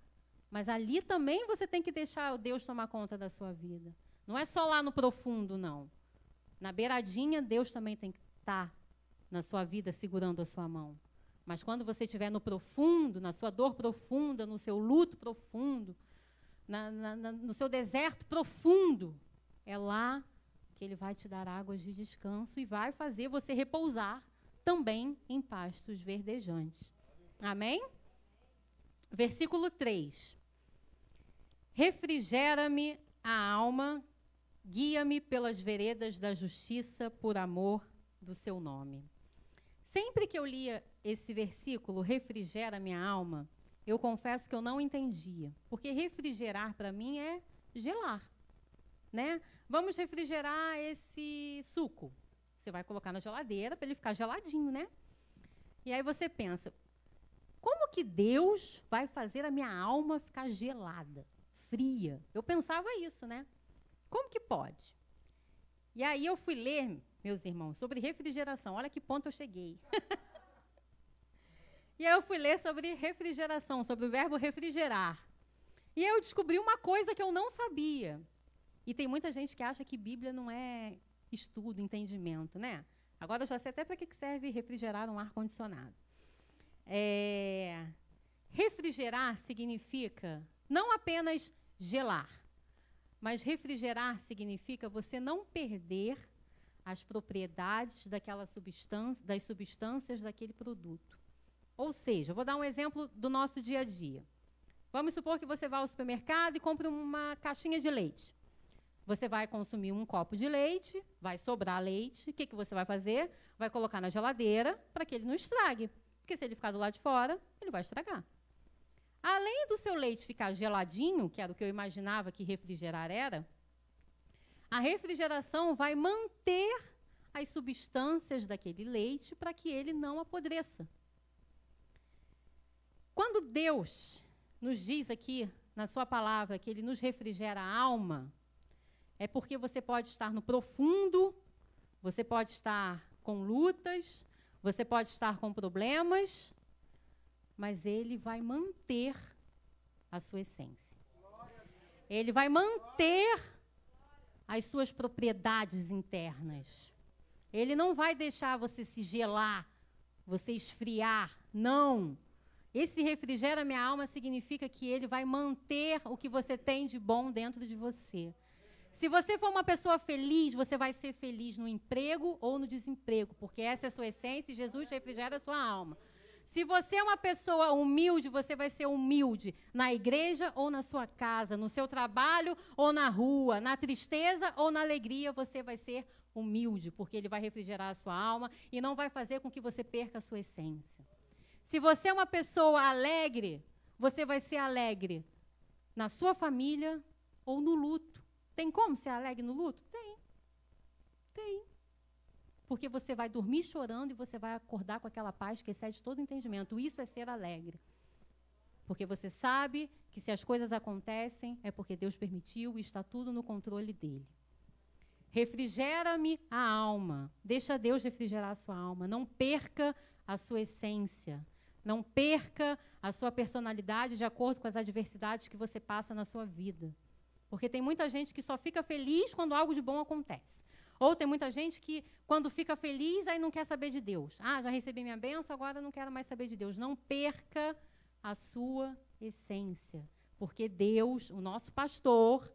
Mas ali também você tem que deixar Deus tomar conta da sua vida. Não é só lá no profundo, não. Na beiradinha, Deus também tem que estar tá na sua vida segurando a sua mão. Mas quando você estiver no profundo, na sua dor profunda, no seu luto profundo, na, na, na, no seu deserto profundo, é lá que Ele vai te dar águas de descanso e vai fazer você repousar também em pastos verdejantes. Amém? Versículo 3. Refrigera-me a alma, guia-me pelas veredas da justiça por amor do seu nome. Sempre que eu lia esse versículo, refrigera minha alma, eu confesso que eu não entendia, porque refrigerar para mim é gelar, né? Vamos refrigerar esse suco. Você vai colocar na geladeira para ele ficar geladinho, né? E aí você pensa, como que Deus vai fazer a minha alma ficar gelada? fria. Eu pensava isso, né? Como que pode? E aí eu fui ler, meus irmãos, sobre refrigeração. Olha que ponto eu cheguei. e aí eu fui ler sobre refrigeração, sobre o verbo refrigerar. E eu descobri uma coisa que eu não sabia. E tem muita gente que acha que Bíblia não é estudo, entendimento, né? Agora eu já sei até para que serve refrigerar um ar-condicionado. É, refrigerar significa não apenas gelar. Mas refrigerar significa você não perder as propriedades daquela substância, das substâncias daquele produto. Ou seja, vou dar um exemplo do nosso dia a dia. Vamos supor que você vá ao supermercado e compre uma caixinha de leite. Você vai consumir um copo de leite, vai sobrar leite. O que, que você vai fazer? Vai colocar na geladeira para que ele não estrague. Porque se ele ficar do lado de fora, ele vai estragar. Além do seu leite ficar geladinho, que era o que eu imaginava que refrigerar era, a refrigeração vai manter as substâncias daquele leite para que ele não apodreça. Quando Deus nos diz aqui na sua palavra que ele nos refrigera a alma, é porque você pode estar no profundo, você pode estar com lutas, você pode estar com problemas, mas ele vai manter a sua essência. Ele vai manter as suas propriedades internas. Ele não vai deixar você se gelar, você esfriar. Não. Esse refrigera minha alma significa que ele vai manter o que você tem de bom dentro de você. Se você for uma pessoa feliz, você vai ser feliz no emprego ou no desemprego, porque essa é a sua essência e Jesus refrigera a sua alma. Se você é uma pessoa humilde, você vai ser humilde na igreja ou na sua casa, no seu trabalho ou na rua, na tristeza ou na alegria, você vai ser humilde, porque ele vai refrigerar a sua alma e não vai fazer com que você perca a sua essência. Se você é uma pessoa alegre, você vai ser alegre na sua família ou no luto. Tem como ser alegre no luto? Tem. Tem porque você vai dormir chorando e você vai acordar com aquela paz que excede todo entendimento. Isso é ser alegre. Porque você sabe que se as coisas acontecem é porque Deus permitiu e está tudo no controle dele. Refrigera-me a alma. Deixa Deus refrigerar a sua alma. Não perca a sua essência. Não perca a sua personalidade de acordo com as adversidades que você passa na sua vida. Porque tem muita gente que só fica feliz quando algo de bom acontece. Ou tem muita gente que, quando fica feliz, aí não quer saber de Deus. Ah, já recebi minha bênção, agora não quero mais saber de Deus. Não perca a sua essência. Porque Deus, o nosso pastor,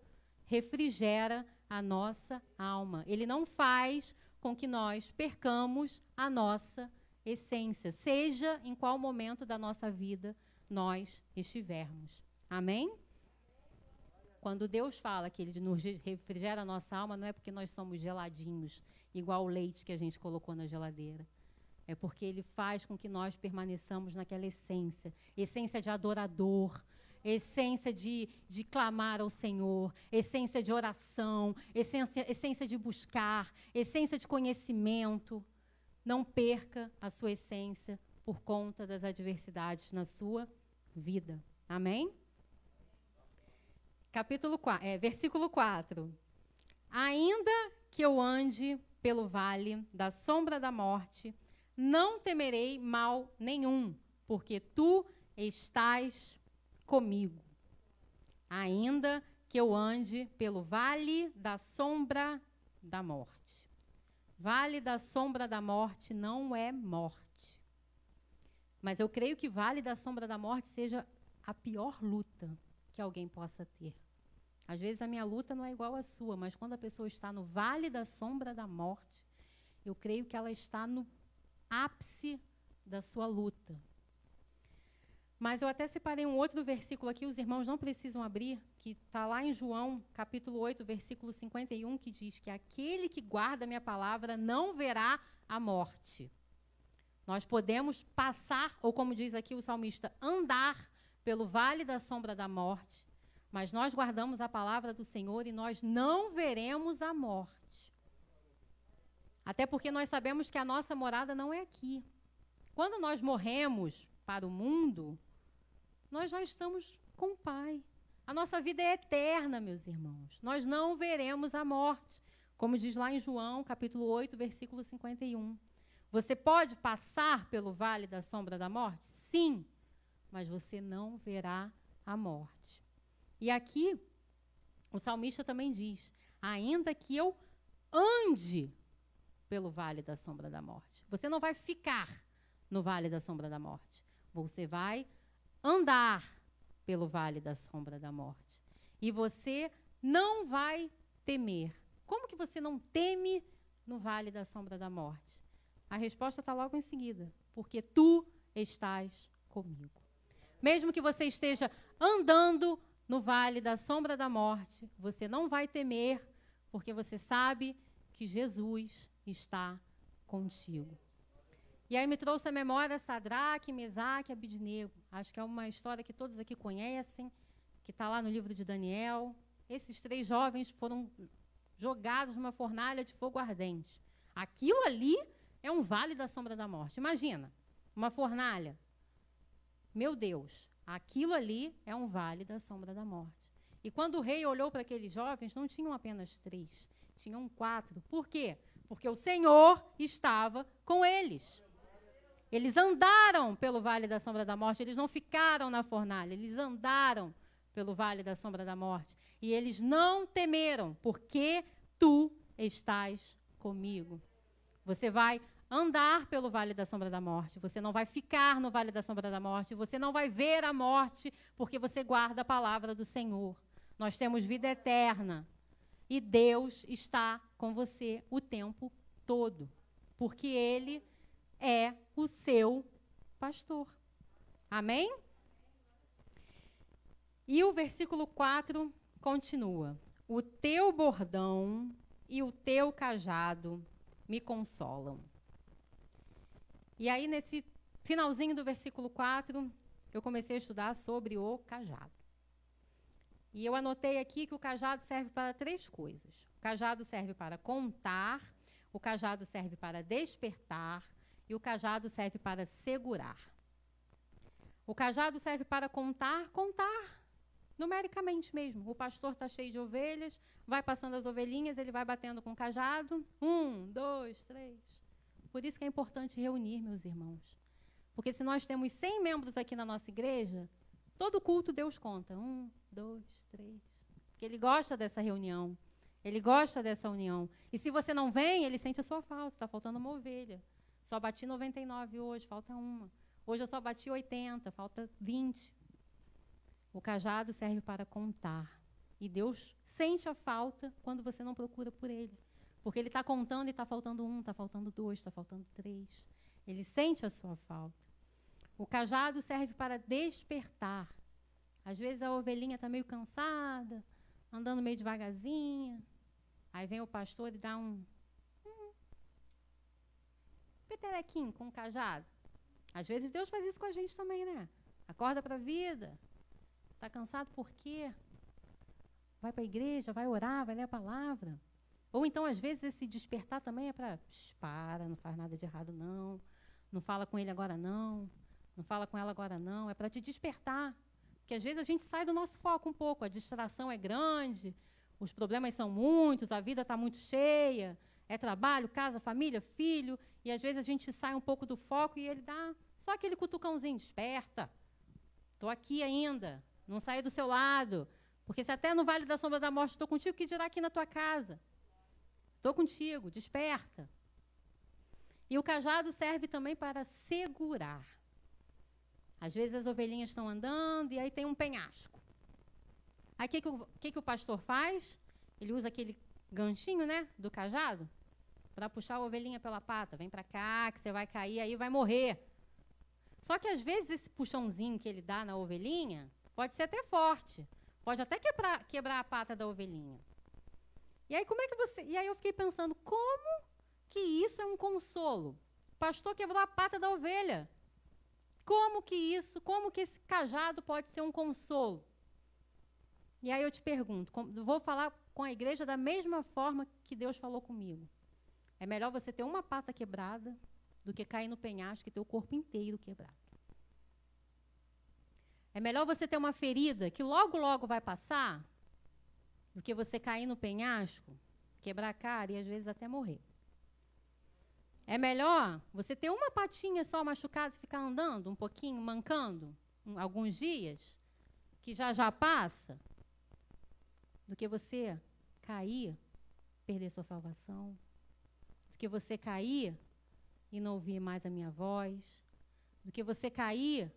refrigera a nossa alma. Ele não faz com que nós percamos a nossa essência, seja em qual momento da nossa vida nós estivermos. Amém? Quando Deus fala que Ele nos refrigera a nossa alma, não é porque nós somos geladinhos, igual o leite que a gente colocou na geladeira. É porque Ele faz com que nós permaneçamos naquela essência essência de adorador, essência de, de clamar ao Senhor, essência de oração, essência, essência de buscar, essência de conhecimento. Não perca a sua essência por conta das adversidades na sua vida. Amém? Capítulo 4, é, versículo 4. Ainda que eu ande pelo vale da sombra da morte, não temerei mal nenhum, porque tu estás comigo. Ainda que eu ande pelo vale da sombra da morte. Vale da sombra da morte não é morte. Mas eu creio que vale da sombra da morte seja a pior luta que alguém possa ter. Às vezes a minha luta não é igual à sua, mas quando a pessoa está no vale da sombra da morte, eu creio que ela está no ápice da sua luta. Mas eu até separei um outro versículo aqui, os irmãos não precisam abrir, que está lá em João, capítulo 8, versículo 51, que diz que aquele que guarda a minha palavra não verá a morte. Nós podemos passar, ou como diz aqui o salmista, andar pelo vale da sombra da morte, mas nós guardamos a palavra do Senhor e nós não veremos a morte. Até porque nós sabemos que a nossa morada não é aqui. Quando nós morremos para o mundo, nós já estamos com o Pai. A nossa vida é eterna, meus irmãos. Nós não veremos a morte. Como diz lá em João, capítulo 8, versículo 51. Você pode passar pelo vale da sombra da morte? Sim, mas você não verá a morte. E aqui, o salmista também diz: ainda que eu ande pelo vale da sombra da morte. Você não vai ficar no vale da sombra da morte. Você vai andar pelo vale da sombra da morte. E você não vai temer. Como que você não teme no vale da sombra da morte? A resposta está logo em seguida. Porque tu estás comigo. Mesmo que você esteja andando no vale da sombra da morte, você não vai temer, porque você sabe que Jesus está contigo. E aí me trouxe a memória Sadraque, Mesaque e Abidnego. Acho que é uma história que todos aqui conhecem, que está lá no livro de Daniel. Esses três jovens foram jogados numa fornalha de fogo ardente. Aquilo ali é um vale da sombra da morte. Imagina, uma fornalha. Meu Deus, aquilo ali é um vale da sombra da morte. E quando o rei olhou para aqueles jovens, não tinham apenas três, tinham quatro. Por quê? Porque o Senhor estava com eles. Eles andaram pelo vale da sombra da morte, eles não ficaram na fornalha, eles andaram pelo vale da sombra da morte. E eles não temeram, porque tu estás comigo. Você vai andar pelo vale da sombra da morte, você não vai ficar no vale da sombra da morte, você não vai ver a morte, porque você guarda a palavra do Senhor. Nós temos vida eterna. E Deus está com você o tempo todo, porque Ele é o seu pastor. Amém? E o versículo 4 continua: O teu bordão e o teu cajado me consolam. E aí, nesse finalzinho do versículo 4, eu comecei a estudar sobre o cajado. E eu anotei aqui que o cajado serve para três coisas. O cajado serve para contar, o cajado serve para despertar e o cajado serve para segurar. O cajado serve para contar, contar numericamente mesmo. O pastor está cheio de ovelhas, vai passando as ovelhinhas, ele vai batendo com o cajado. Um, dois, três. Por isso que é importante reunir, meus irmãos. Porque se nós temos 100 membros aqui na nossa igreja, todo culto Deus conta. Um, dois, três. Porque Ele gosta dessa reunião. Ele gosta dessa união. E se você não vem, Ele sente a sua falta. Está faltando uma ovelha. Só bati 99 hoje, falta uma. Hoje eu só bati 80, falta 20. O cajado serve para contar. E Deus sente a falta quando você não procura por Ele. Porque ele está contando e está faltando um, está faltando dois, está faltando três. Ele sente a sua falta. O cajado serve para despertar. Às vezes a ovelhinha está meio cansada, andando meio devagarzinha. Aí vem o pastor e dá um, um com o cajado. Às vezes Deus faz isso com a gente também, né? Acorda para a vida. Está cansado por quê? Vai para a igreja, vai orar, vai ler a palavra. Ou então, às vezes, esse despertar também é para. Para, não faz nada de errado, não. Não fala com ele agora, não. Não fala com ela agora, não. É para te despertar. Porque às vezes a gente sai do nosso foco um pouco. A distração é grande, os problemas são muitos, a vida está muito cheia. É trabalho, casa, família, filho. E às vezes a gente sai um pouco do foco e ele dá só aquele cutucãozinho. Desperta. Estou aqui ainda. Não saí do seu lado. Porque se até no vale da sombra da morte estou contigo, que dirá aqui na tua casa? Estou contigo, desperta. E o cajado serve também para segurar. Às vezes as ovelhinhas estão andando e aí tem um penhasco. Aí o que, que, que, que o pastor faz? Ele usa aquele ganchinho, né, do cajado, para puxar a ovelhinha pela pata. Vem para cá, que você vai cair, aí vai morrer. Só que às vezes esse puxãozinho que ele dá na ovelhinha pode ser até forte. Pode até quebrar, quebrar a pata da ovelhinha. E aí como é que você. E aí eu fiquei pensando, como que isso é um consolo? O pastor quebrou a pata da ovelha. Como que isso, como que esse cajado pode ser um consolo? E aí eu te pergunto, vou falar com a igreja da mesma forma que Deus falou comigo. É melhor você ter uma pata quebrada do que cair no penhasco e ter o corpo inteiro quebrado. É melhor você ter uma ferida que logo, logo vai passar do que você cair no penhasco, quebrar a cara e às vezes até morrer. É melhor você ter uma patinha só machucada e ficar andando um pouquinho, mancando, um, alguns dias, que já já passa, do que você cair, perder sua salvação, do que você cair e não ouvir mais a minha voz, do que você cair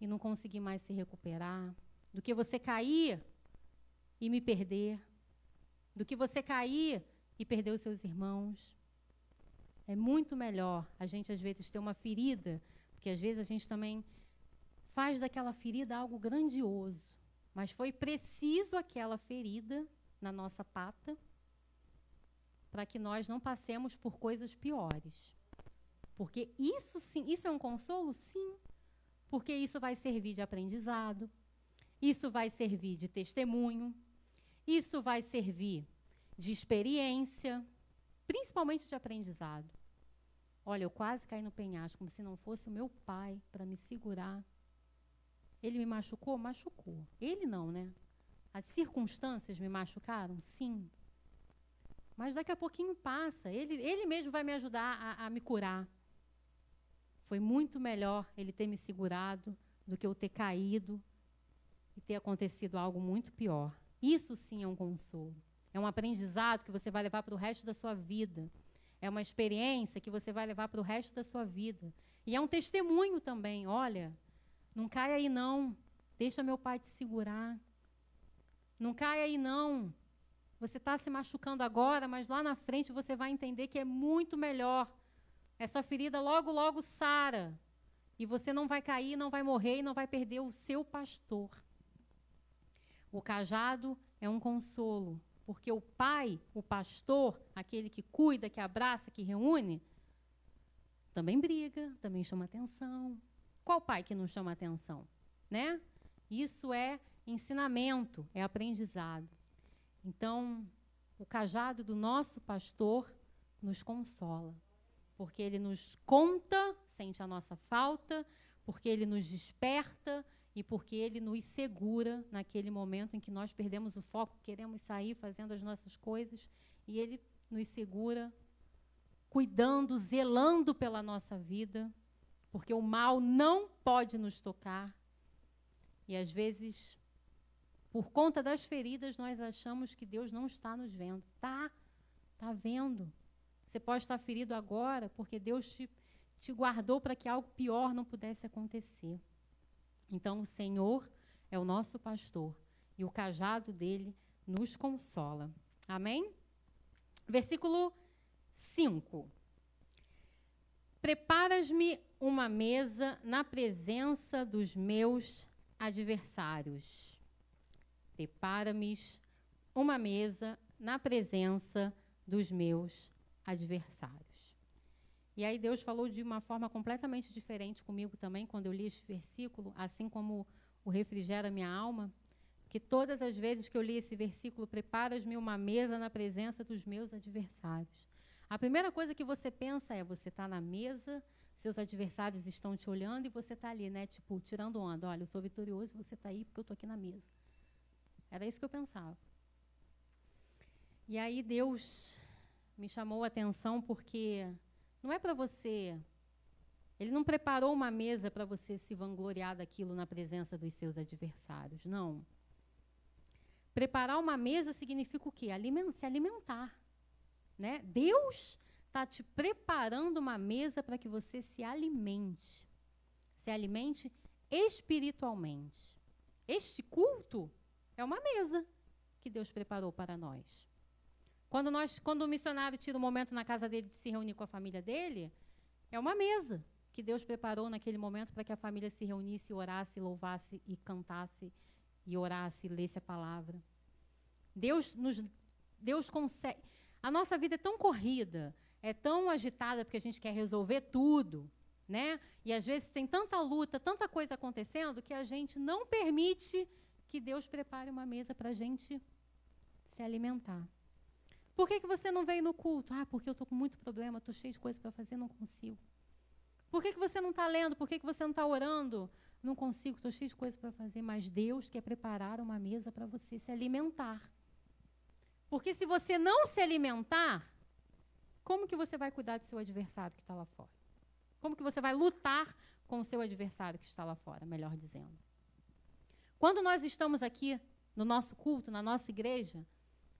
e não conseguir mais se recuperar, do que você cair e me perder, do que você cair e perder os seus irmãos. É muito melhor a gente, às vezes, ter uma ferida, porque às vezes a gente também faz daquela ferida algo grandioso. Mas foi preciso aquela ferida na nossa pata para que nós não passemos por coisas piores. Porque isso sim, isso é um consolo? Sim. Porque isso vai servir de aprendizado, isso vai servir de testemunho, isso vai servir de experiência, principalmente de aprendizado. Olha, eu quase caí no penhasco, como se não fosse o meu pai para me segurar. Ele me machucou? Machucou. Ele não, né? As circunstâncias me machucaram? Sim. Mas daqui a pouquinho passa. Ele, ele mesmo vai me ajudar a, a me curar. Foi muito melhor ele ter me segurado do que eu ter caído e ter acontecido algo muito pior. Isso sim é um consolo. É um aprendizado que você vai levar para o resto da sua vida. É uma experiência que você vai levar para o resto da sua vida. E é um testemunho também. Olha, não cai aí não. Deixa meu pai te segurar. Não cai aí não. Você está se machucando agora, mas lá na frente você vai entender que é muito melhor. Essa ferida logo, logo sara. E você não vai cair, não vai morrer e não vai perder o seu pastor. O cajado é um consolo. Porque o pai, o pastor, aquele que cuida, que abraça, que reúne, também briga, também chama atenção. Qual pai que não chama atenção? Né? Isso é ensinamento, é aprendizado. Então, o cajado do nosso pastor nos consola, porque ele nos conta, sente a nossa falta, porque ele nos desperta, e porque Ele nos segura naquele momento em que nós perdemos o foco, queremos sair fazendo as nossas coisas, e Ele nos segura, cuidando, zelando pela nossa vida, porque o mal não pode nos tocar. E às vezes, por conta das feridas, nós achamos que Deus não está nos vendo. Tá, tá vendo. Você pode estar ferido agora porque Deus te, te guardou para que algo pior não pudesse acontecer. Então, o Senhor é o nosso pastor e o cajado dele nos consola. Amém? Versículo 5. Preparas-me uma mesa na presença dos meus adversários. Prepara-me uma mesa na presença dos meus adversários. E aí Deus falou de uma forma completamente diferente comigo também quando eu li este versículo, assim como o refrigera minha alma, que todas as vezes que eu li esse versículo, preparas-me uma mesa na presença dos meus adversários. A primeira coisa que você pensa é, você está na mesa, seus adversários estão te olhando e você está ali, né? Tipo, tirando onda. Olha, eu sou vitorioso e você está aí porque eu estou aqui na mesa. Era isso que eu pensava. E aí Deus me chamou a atenção porque não é para você. Ele não preparou uma mesa para você se vangloriar daquilo na presença dos seus adversários. Não. Preparar uma mesa significa o quê? Aliment se alimentar. Né? Deus está te preparando uma mesa para que você se alimente. Se alimente espiritualmente. Este culto é uma mesa que Deus preparou para nós. Quando, nós, quando o missionário tira um momento na casa dele de se reunir com a família dele, é uma mesa que Deus preparou naquele momento para que a família se reunisse, orasse, louvasse e cantasse e orasse, e lesse a palavra. Deus nos Deus consegue. A nossa vida é tão corrida, é tão agitada porque a gente quer resolver tudo, né? E às vezes tem tanta luta, tanta coisa acontecendo que a gente não permite que Deus prepare uma mesa para a gente se alimentar. Por que, que você não veio no culto? Ah, porque eu estou com muito problema, estou cheio de coisa para fazer, não consigo. Por que, que você não está lendo? Por que, que você não está orando? Não consigo, estou cheio de coisa para fazer. Mas Deus quer preparar uma mesa para você se alimentar. Porque se você não se alimentar, como que você vai cuidar do seu adversário que está lá fora? Como que você vai lutar com o seu adversário que está lá fora, melhor dizendo? Quando nós estamos aqui no nosso culto, na nossa igreja,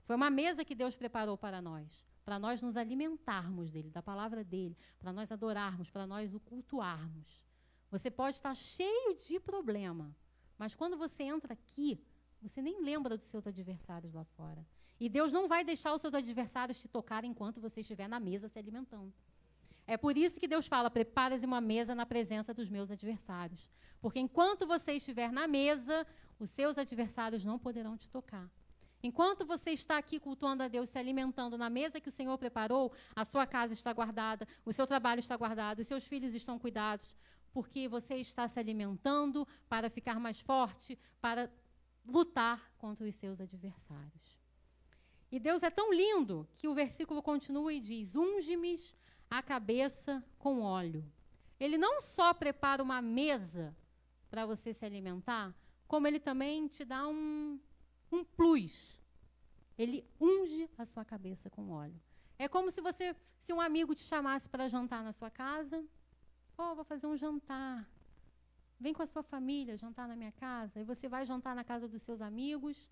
foi uma mesa que Deus preparou para nós, para nós nos alimentarmos dele, da palavra dele, para nós adorarmos, para nós o cultuarmos. Você pode estar cheio de problema, mas quando você entra aqui, você nem lembra dos seus adversários lá fora. E Deus não vai deixar os seus adversários te tocar enquanto você estiver na mesa se alimentando. É por isso que Deus fala: prepares uma mesa na presença dos meus adversários. Porque enquanto você estiver na mesa, os seus adversários não poderão te tocar. Enquanto você está aqui cultuando a Deus, se alimentando na mesa que o Senhor preparou, a sua casa está guardada, o seu trabalho está guardado, os seus filhos estão cuidados, porque você está se alimentando para ficar mais forte, para lutar contra os seus adversários. E Deus é tão lindo que o versículo continua e diz: Unge-me a cabeça com óleo. Ele não só prepara uma mesa para você se alimentar, como ele também te dá um, um plus. Ele unge a sua cabeça com óleo. É como se você, se um amigo te chamasse para jantar na sua casa, oh, vou fazer um jantar. Vem com a sua família jantar na minha casa. E você vai jantar na casa dos seus amigos.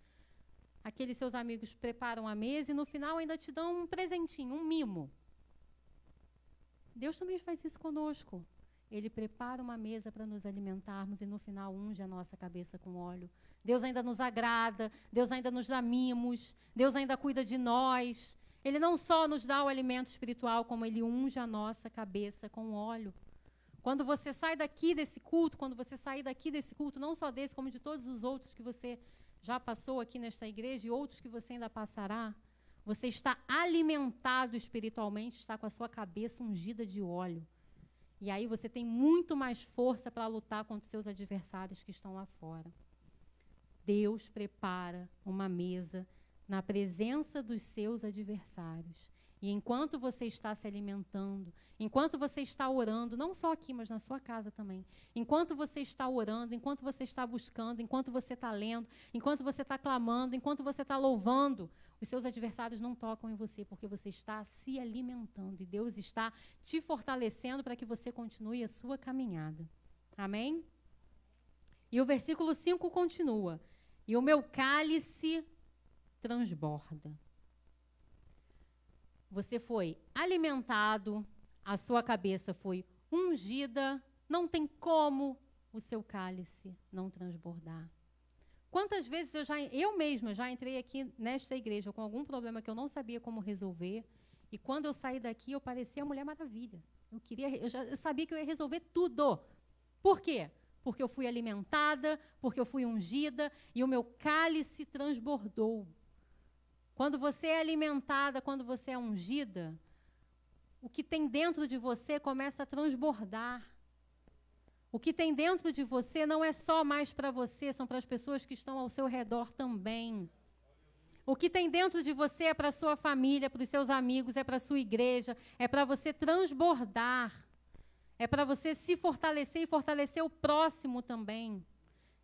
Aqueles seus amigos preparam a mesa e no final ainda te dão um presentinho, um mimo. Deus também faz isso conosco. Ele prepara uma mesa para nos alimentarmos e no final unge a nossa cabeça com óleo. Deus ainda nos agrada, Deus ainda nos dá mimos, Deus ainda cuida de nós. Ele não só nos dá o alimento espiritual, como ele unge a nossa cabeça com óleo. Quando você sai daqui desse culto, quando você sair daqui desse culto, não só desse, como de todos os outros que você já passou aqui nesta igreja e outros que você ainda passará, você está alimentado espiritualmente, está com a sua cabeça ungida de óleo. E aí você tem muito mais força para lutar contra os seus adversários que estão lá fora. Deus prepara uma mesa na presença dos seus adversários. E enquanto você está se alimentando, enquanto você está orando, não só aqui, mas na sua casa também, enquanto você está orando, enquanto você está buscando, enquanto você está lendo, enquanto você está clamando, enquanto você está louvando, os seus adversários não tocam em você, porque você está se alimentando e Deus está te fortalecendo para que você continue a sua caminhada. Amém? E o versículo 5 continua: e o meu cálice transborda. Você foi alimentado, a sua cabeça foi ungida, não tem como o seu cálice não transbordar. Quantas vezes eu já, eu mesma já entrei aqui nesta igreja com algum problema que eu não sabia como resolver, e quando eu saí daqui eu parecia a Mulher Maravilha. Eu queria, eu já eu sabia que eu ia resolver tudo. Por quê? Porque eu fui alimentada, porque eu fui ungida e o meu cálice transbordou. Quando você é alimentada, quando você é ungida, o que tem dentro de você começa a transbordar. O que tem dentro de você não é só mais para você, são para as pessoas que estão ao seu redor também. O que tem dentro de você é para sua família, para os seus amigos, é para a sua igreja, é para você transbordar. É para você se fortalecer e fortalecer o próximo também.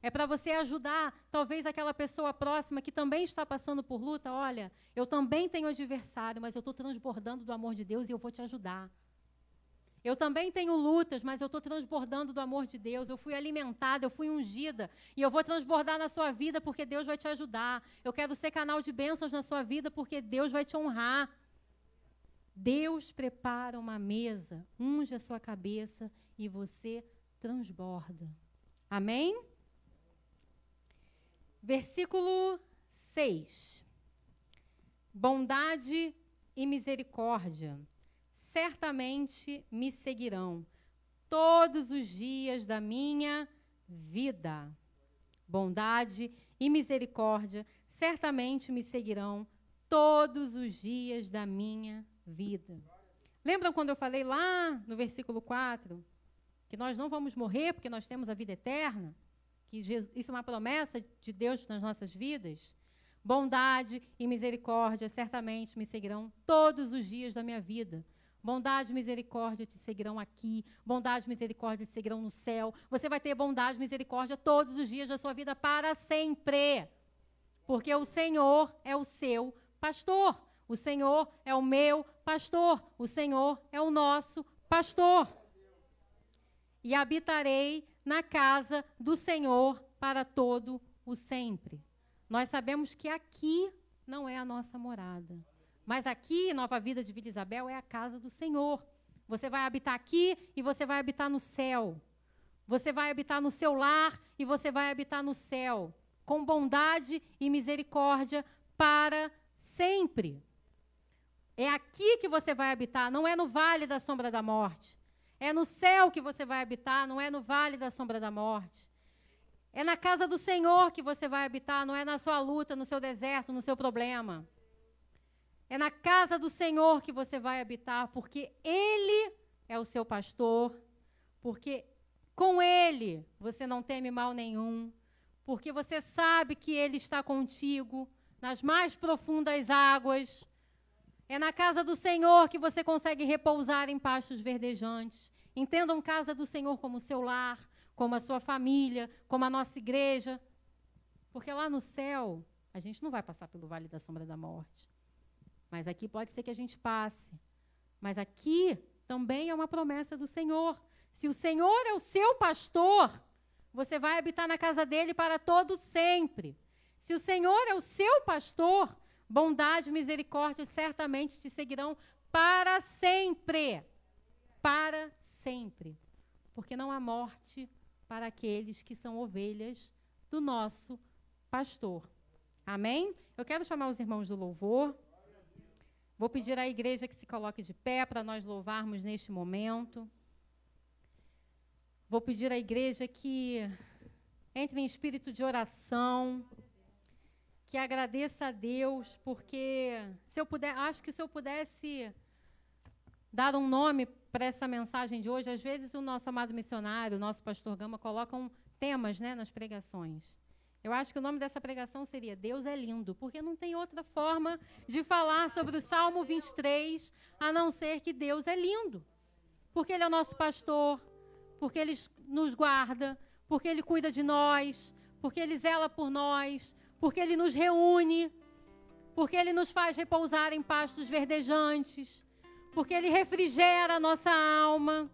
É para você ajudar, talvez, aquela pessoa próxima que também está passando por luta. Olha, eu também tenho adversário, mas eu estou transbordando do amor de Deus e eu vou te ajudar. Eu também tenho lutas, mas eu estou transbordando do amor de Deus. Eu fui alimentada, eu fui ungida. E eu vou transbordar na sua vida porque Deus vai te ajudar. Eu quero ser canal de bênçãos na sua vida porque Deus vai te honrar. Deus prepara uma mesa, unge a sua cabeça e você transborda. Amém? Versículo 6. Bondade e misericórdia certamente me seguirão todos os dias da minha vida. Bondade e misericórdia certamente me seguirão todos os dias da minha vida. Lembram quando eu falei lá no versículo 4 que nós não vamos morrer porque nós temos a vida eterna? Que Jesus, isso é uma promessa de Deus nas nossas vidas? Bondade e misericórdia certamente me seguirão todos os dias da minha vida. Bondade e misericórdia te seguirão aqui. Bondade e misericórdia te seguirão no céu. Você vai ter bondade e misericórdia todos os dias da sua vida para sempre. Porque o Senhor é o seu pastor. O Senhor é o meu pastor. O Senhor é o nosso pastor. E habitarei na casa do Senhor para todo o sempre. Nós sabemos que aqui não é a nossa morada. Mas aqui, Nova Vida de Vila Isabel, é a casa do Senhor. Você vai habitar aqui e você vai habitar no céu. Você vai habitar no seu lar e você vai habitar no céu. Com bondade e misericórdia para sempre. É aqui que você vai habitar, não é no vale da sombra da morte. É no céu que você vai habitar, não é no vale da sombra da morte. É na casa do Senhor que você vai habitar, não é na sua luta, no seu deserto, no seu problema. É na casa do Senhor que você vai habitar, porque Ele é o seu pastor, porque com Ele você não teme mal nenhum, porque você sabe que Ele está contigo nas mais profundas águas. É na casa do Senhor que você consegue repousar em pastos verdejantes. Entendam casa do Senhor como seu lar, como a sua família, como a nossa igreja. Porque lá no céu, a gente não vai passar pelo vale da sombra da morte. Mas aqui pode ser que a gente passe. Mas aqui também é uma promessa do Senhor. Se o Senhor é o seu pastor, você vai habitar na casa dele para todo sempre. Se o Senhor é o seu pastor, bondade e misericórdia certamente te seguirão para sempre. Para sempre. Porque não há morte para aqueles que são ovelhas do nosso pastor. Amém? Eu quero chamar os irmãos do louvor. Vou pedir à igreja que se coloque de pé para nós louvarmos neste momento. Vou pedir à igreja que entre em espírito de oração, que agradeça a Deus, porque se eu puder, acho que se eu pudesse dar um nome para essa mensagem de hoje, às vezes o nosso amado missionário, o nosso pastor Gama, colocam temas né, nas pregações. Eu acho que o nome dessa pregação seria Deus é lindo, porque não tem outra forma de falar sobre o Salmo 23 a não ser que Deus é lindo. Porque Ele é o nosso pastor, porque Ele nos guarda, porque Ele cuida de nós, porque Ele zela por nós, porque Ele nos reúne, porque Ele nos faz repousar em pastos verdejantes, porque Ele refrigera a nossa alma,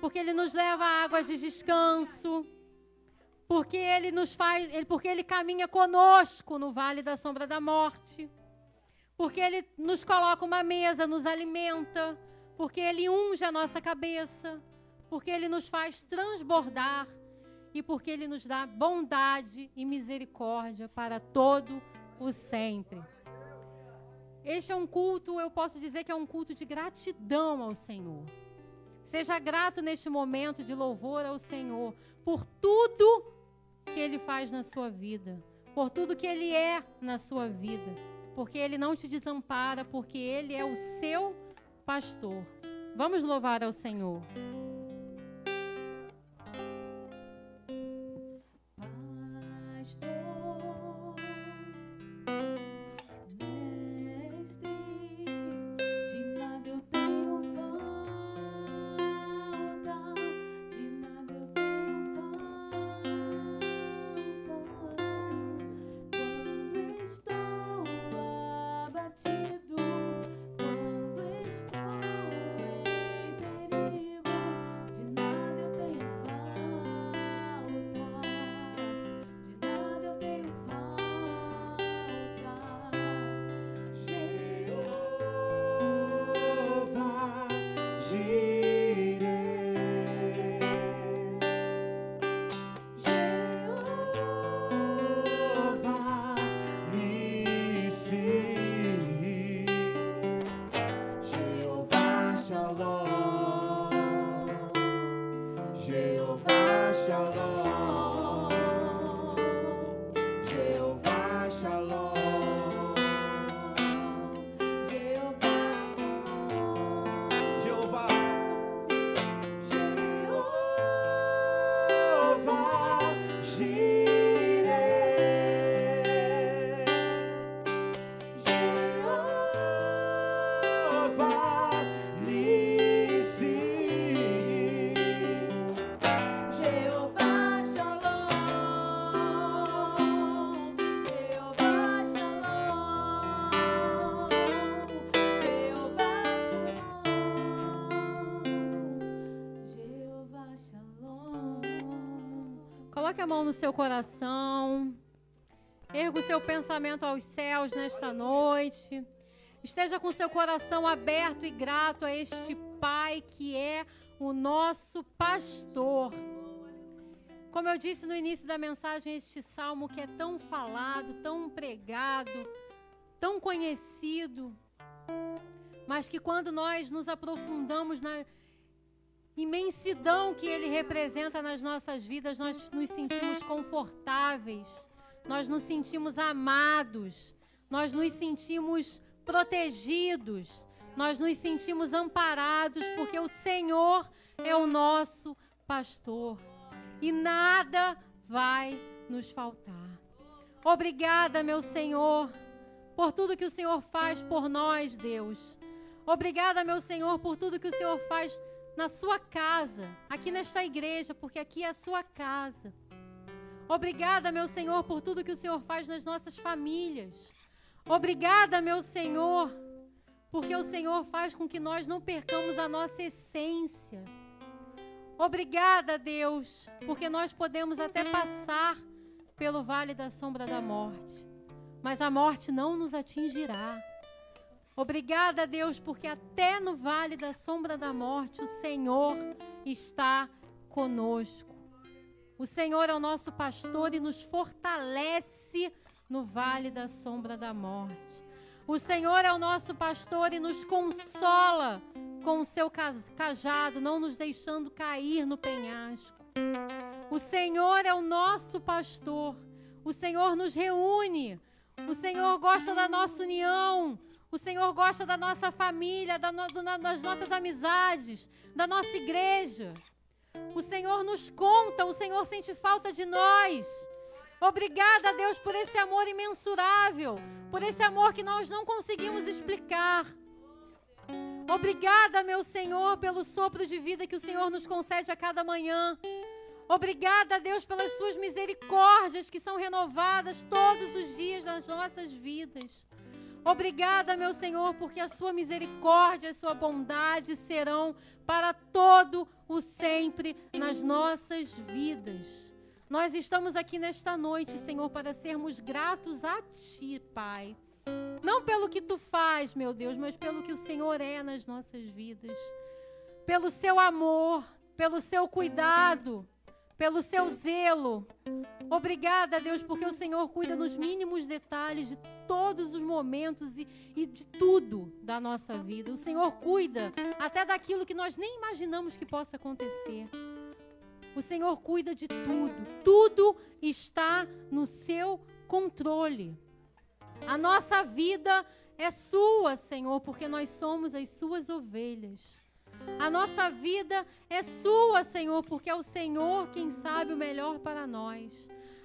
porque Ele nos leva a águas de descanso. Porque ele nos faz, porque ele caminha conosco no vale da sombra da morte. Porque ele nos coloca uma mesa, nos alimenta, porque ele unge a nossa cabeça, porque ele nos faz transbordar e porque Ele nos dá bondade e misericórdia para todo o sempre. Este é um culto, eu posso dizer que é um culto de gratidão ao Senhor. Seja grato neste momento de louvor ao Senhor por tudo que Ele faz na sua vida, por tudo que Ele é na sua vida, porque Ele não te desampara, porque Ele é o seu pastor. Vamos louvar ao Senhor. Mão no seu coração. Erga o seu pensamento aos céus nesta noite. Esteja com seu coração aberto e grato a este Pai que é o nosso pastor. Como eu disse no início da mensagem, este salmo que é tão falado, tão pregado, tão conhecido, mas que quando nós nos aprofundamos na, imensidão que ele representa nas nossas vidas, nós nos sentimos confortáveis, nós nos sentimos amados, nós nos sentimos protegidos, nós nos sentimos amparados, porque o Senhor é o nosso pastor e nada vai nos faltar. Obrigada, meu Senhor, por tudo que o Senhor faz por nós, Deus. Obrigada, meu Senhor, por tudo que o Senhor faz na sua casa, aqui nesta igreja, porque aqui é a sua casa. Obrigada, meu Senhor, por tudo que o Senhor faz nas nossas famílias. Obrigada, meu Senhor, porque o Senhor faz com que nós não percamos a nossa essência. Obrigada, Deus, porque nós podemos até passar pelo vale da sombra da morte, mas a morte não nos atingirá. Obrigada, Deus, porque até no vale da sombra da morte o Senhor está conosco. O Senhor é o nosso pastor e nos fortalece no vale da sombra da morte. O Senhor é o nosso pastor e nos consola com o seu cajado, não nos deixando cair no penhasco. O Senhor é o nosso pastor. O Senhor nos reúne. O Senhor gosta da nossa união. O Senhor gosta da nossa família, da no, do, das nossas amizades, da nossa igreja. O Senhor nos conta, o Senhor sente falta de nós. Obrigada, Deus, por esse amor imensurável, por esse amor que nós não conseguimos explicar. Obrigada, meu Senhor, pelo sopro de vida que o Senhor nos concede a cada manhã. Obrigada, Deus, pelas suas misericórdias que são renovadas todos os dias das nossas vidas. Obrigada, meu Senhor, porque a sua misericórdia e a sua bondade serão para todo o sempre nas nossas vidas. Nós estamos aqui nesta noite, Senhor, para sermos gratos a Ti, Pai. Não pelo que Tu faz, meu Deus, mas pelo que o Senhor é nas nossas vidas. Pelo Seu amor, pelo Seu cuidado, pelo seu zelo. Obrigada, Deus, porque o Senhor cuida nos mínimos detalhes de todos os momentos e, e de tudo da nossa vida. O Senhor cuida até daquilo que nós nem imaginamos que possa acontecer. O Senhor cuida de tudo. Tudo está no seu controle. A nossa vida é sua, Senhor, porque nós somos as suas ovelhas. A nossa vida é sua, Senhor, porque é o Senhor quem sabe o melhor para nós.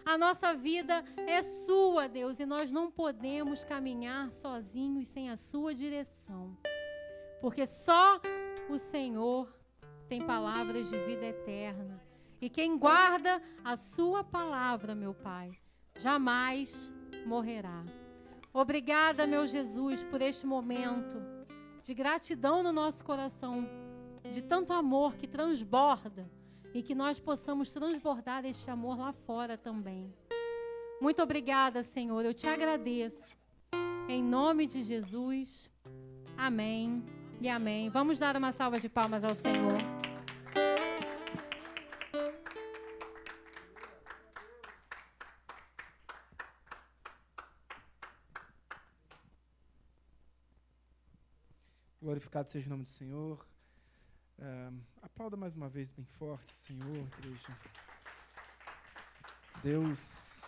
A nossa vida é sua, Deus, e nós não podemos caminhar sozinhos sem a sua direção. Porque só o Senhor tem palavras de vida eterna. E quem guarda a sua palavra, meu Pai, jamais morrerá. Obrigada, meu Jesus, por este momento de gratidão no nosso coração, de tanto amor que transborda e que nós possamos transbordar este amor lá fora também. Muito obrigada, Senhor. Eu te agradeço. Em nome de Jesus. Amém e amém. Vamos dar uma salva de palmas ao Senhor. Glorificado seja o nome do Senhor. Uh, aplauda mais uma vez bem forte, Senhor, igreja. Deus,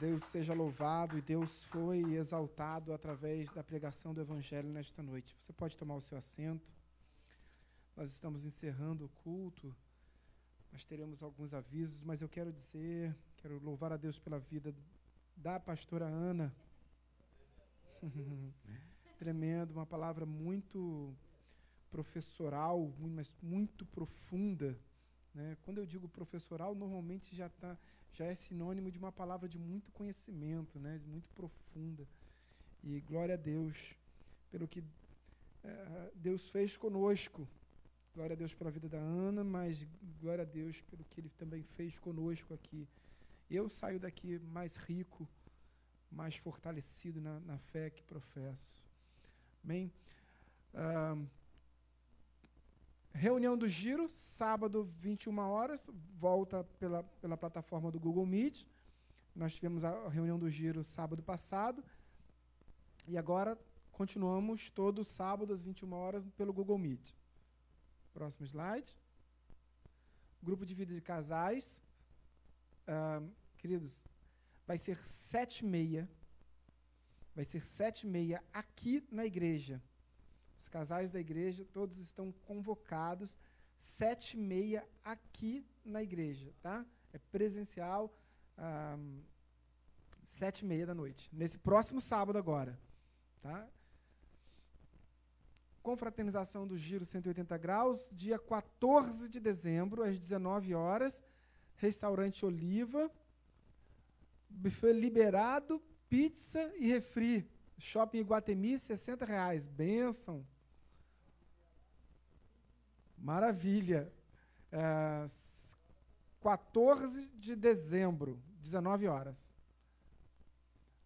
Deus seja louvado e Deus foi exaltado através da pregação do Evangelho nesta noite. Você pode tomar o seu assento. Nós estamos encerrando o culto. Nós teremos alguns avisos, mas eu quero dizer, quero louvar a Deus pela vida da pastora Ana. tremendo, uma palavra muito professoral, mas muito profunda. Né? Quando eu digo professoral, normalmente já, tá, já é sinônimo de uma palavra de muito conhecimento, né? muito profunda. E glória a Deus pelo que é, Deus fez conosco. Glória a Deus pela vida da Ana, mas glória a Deus pelo que Ele também fez conosco aqui. Eu saio daqui mais rico, mais fortalecido na, na fé que professo. Amém? Reunião do Giro, sábado, 21 horas, volta pela, pela plataforma do Google Meet. Nós tivemos a reunião do Giro sábado passado. E agora continuamos todo sábado às 21 horas pelo Google Meet. Próximo slide. Grupo de vida de casais. queridos, vai ser sete e meia vai ser sete e meia aqui na igreja. Os casais da igreja, todos estão convocados, sete e meia aqui na igreja, tá? É presencial, sete e meia da noite. Nesse próximo sábado agora, tá? Confraternização do Giro 180 Graus, dia 14 de dezembro, às 19 horas, restaurante Oliva, buffet liberado Pizza e refri. Shopping Iguatemi, 60 reais. Benção. Maravilha. É, 14 de dezembro, 19 horas.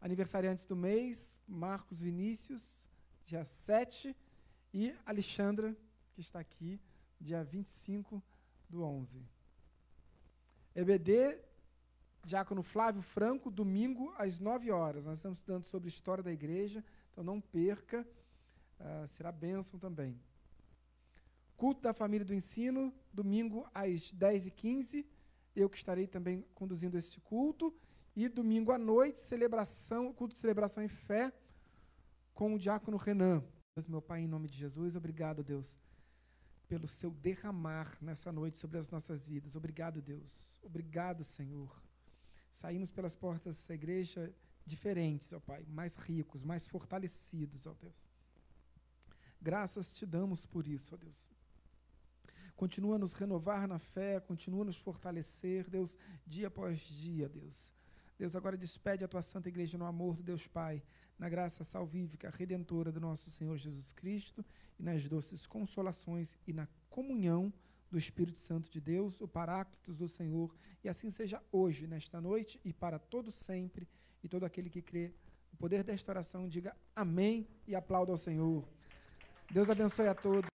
Aniversariantes do mês, Marcos Vinícius, dia 7. E Alexandra, que está aqui, dia 25 do 11. EBD Diácono Flávio Franco, domingo às 9 horas. Nós estamos estudando sobre história da igreja, então não perca, uh, será bênção também. Culto da Família do Ensino, domingo às 10h15. Eu que estarei também conduzindo este culto. E domingo à noite, celebração, culto de celebração em fé com o diácono Renan. Deus, meu Pai, em nome de Jesus, obrigado, Deus, pelo seu derramar nessa noite sobre as nossas vidas. Obrigado, Deus. Obrigado, Senhor saímos pelas portas dessa igreja diferentes, ó Pai, mais ricos, mais fortalecidos, ó Deus. Graças te damos por isso, ó Deus. Continua a nos renovar na fé, continua a nos fortalecer, Deus, dia após dia, Deus. Deus, agora despede a tua santa igreja no amor do Deus Pai, na graça salvífica, redentora do nosso Senhor Jesus Cristo e nas doces consolações e na comunhão do Espírito Santo de Deus, o Paráclitos do Senhor, e assim seja hoje, nesta noite e para todo sempre. E todo aquele que crê no poder desta oração, diga amém e aplauda ao Senhor. Deus abençoe a todos.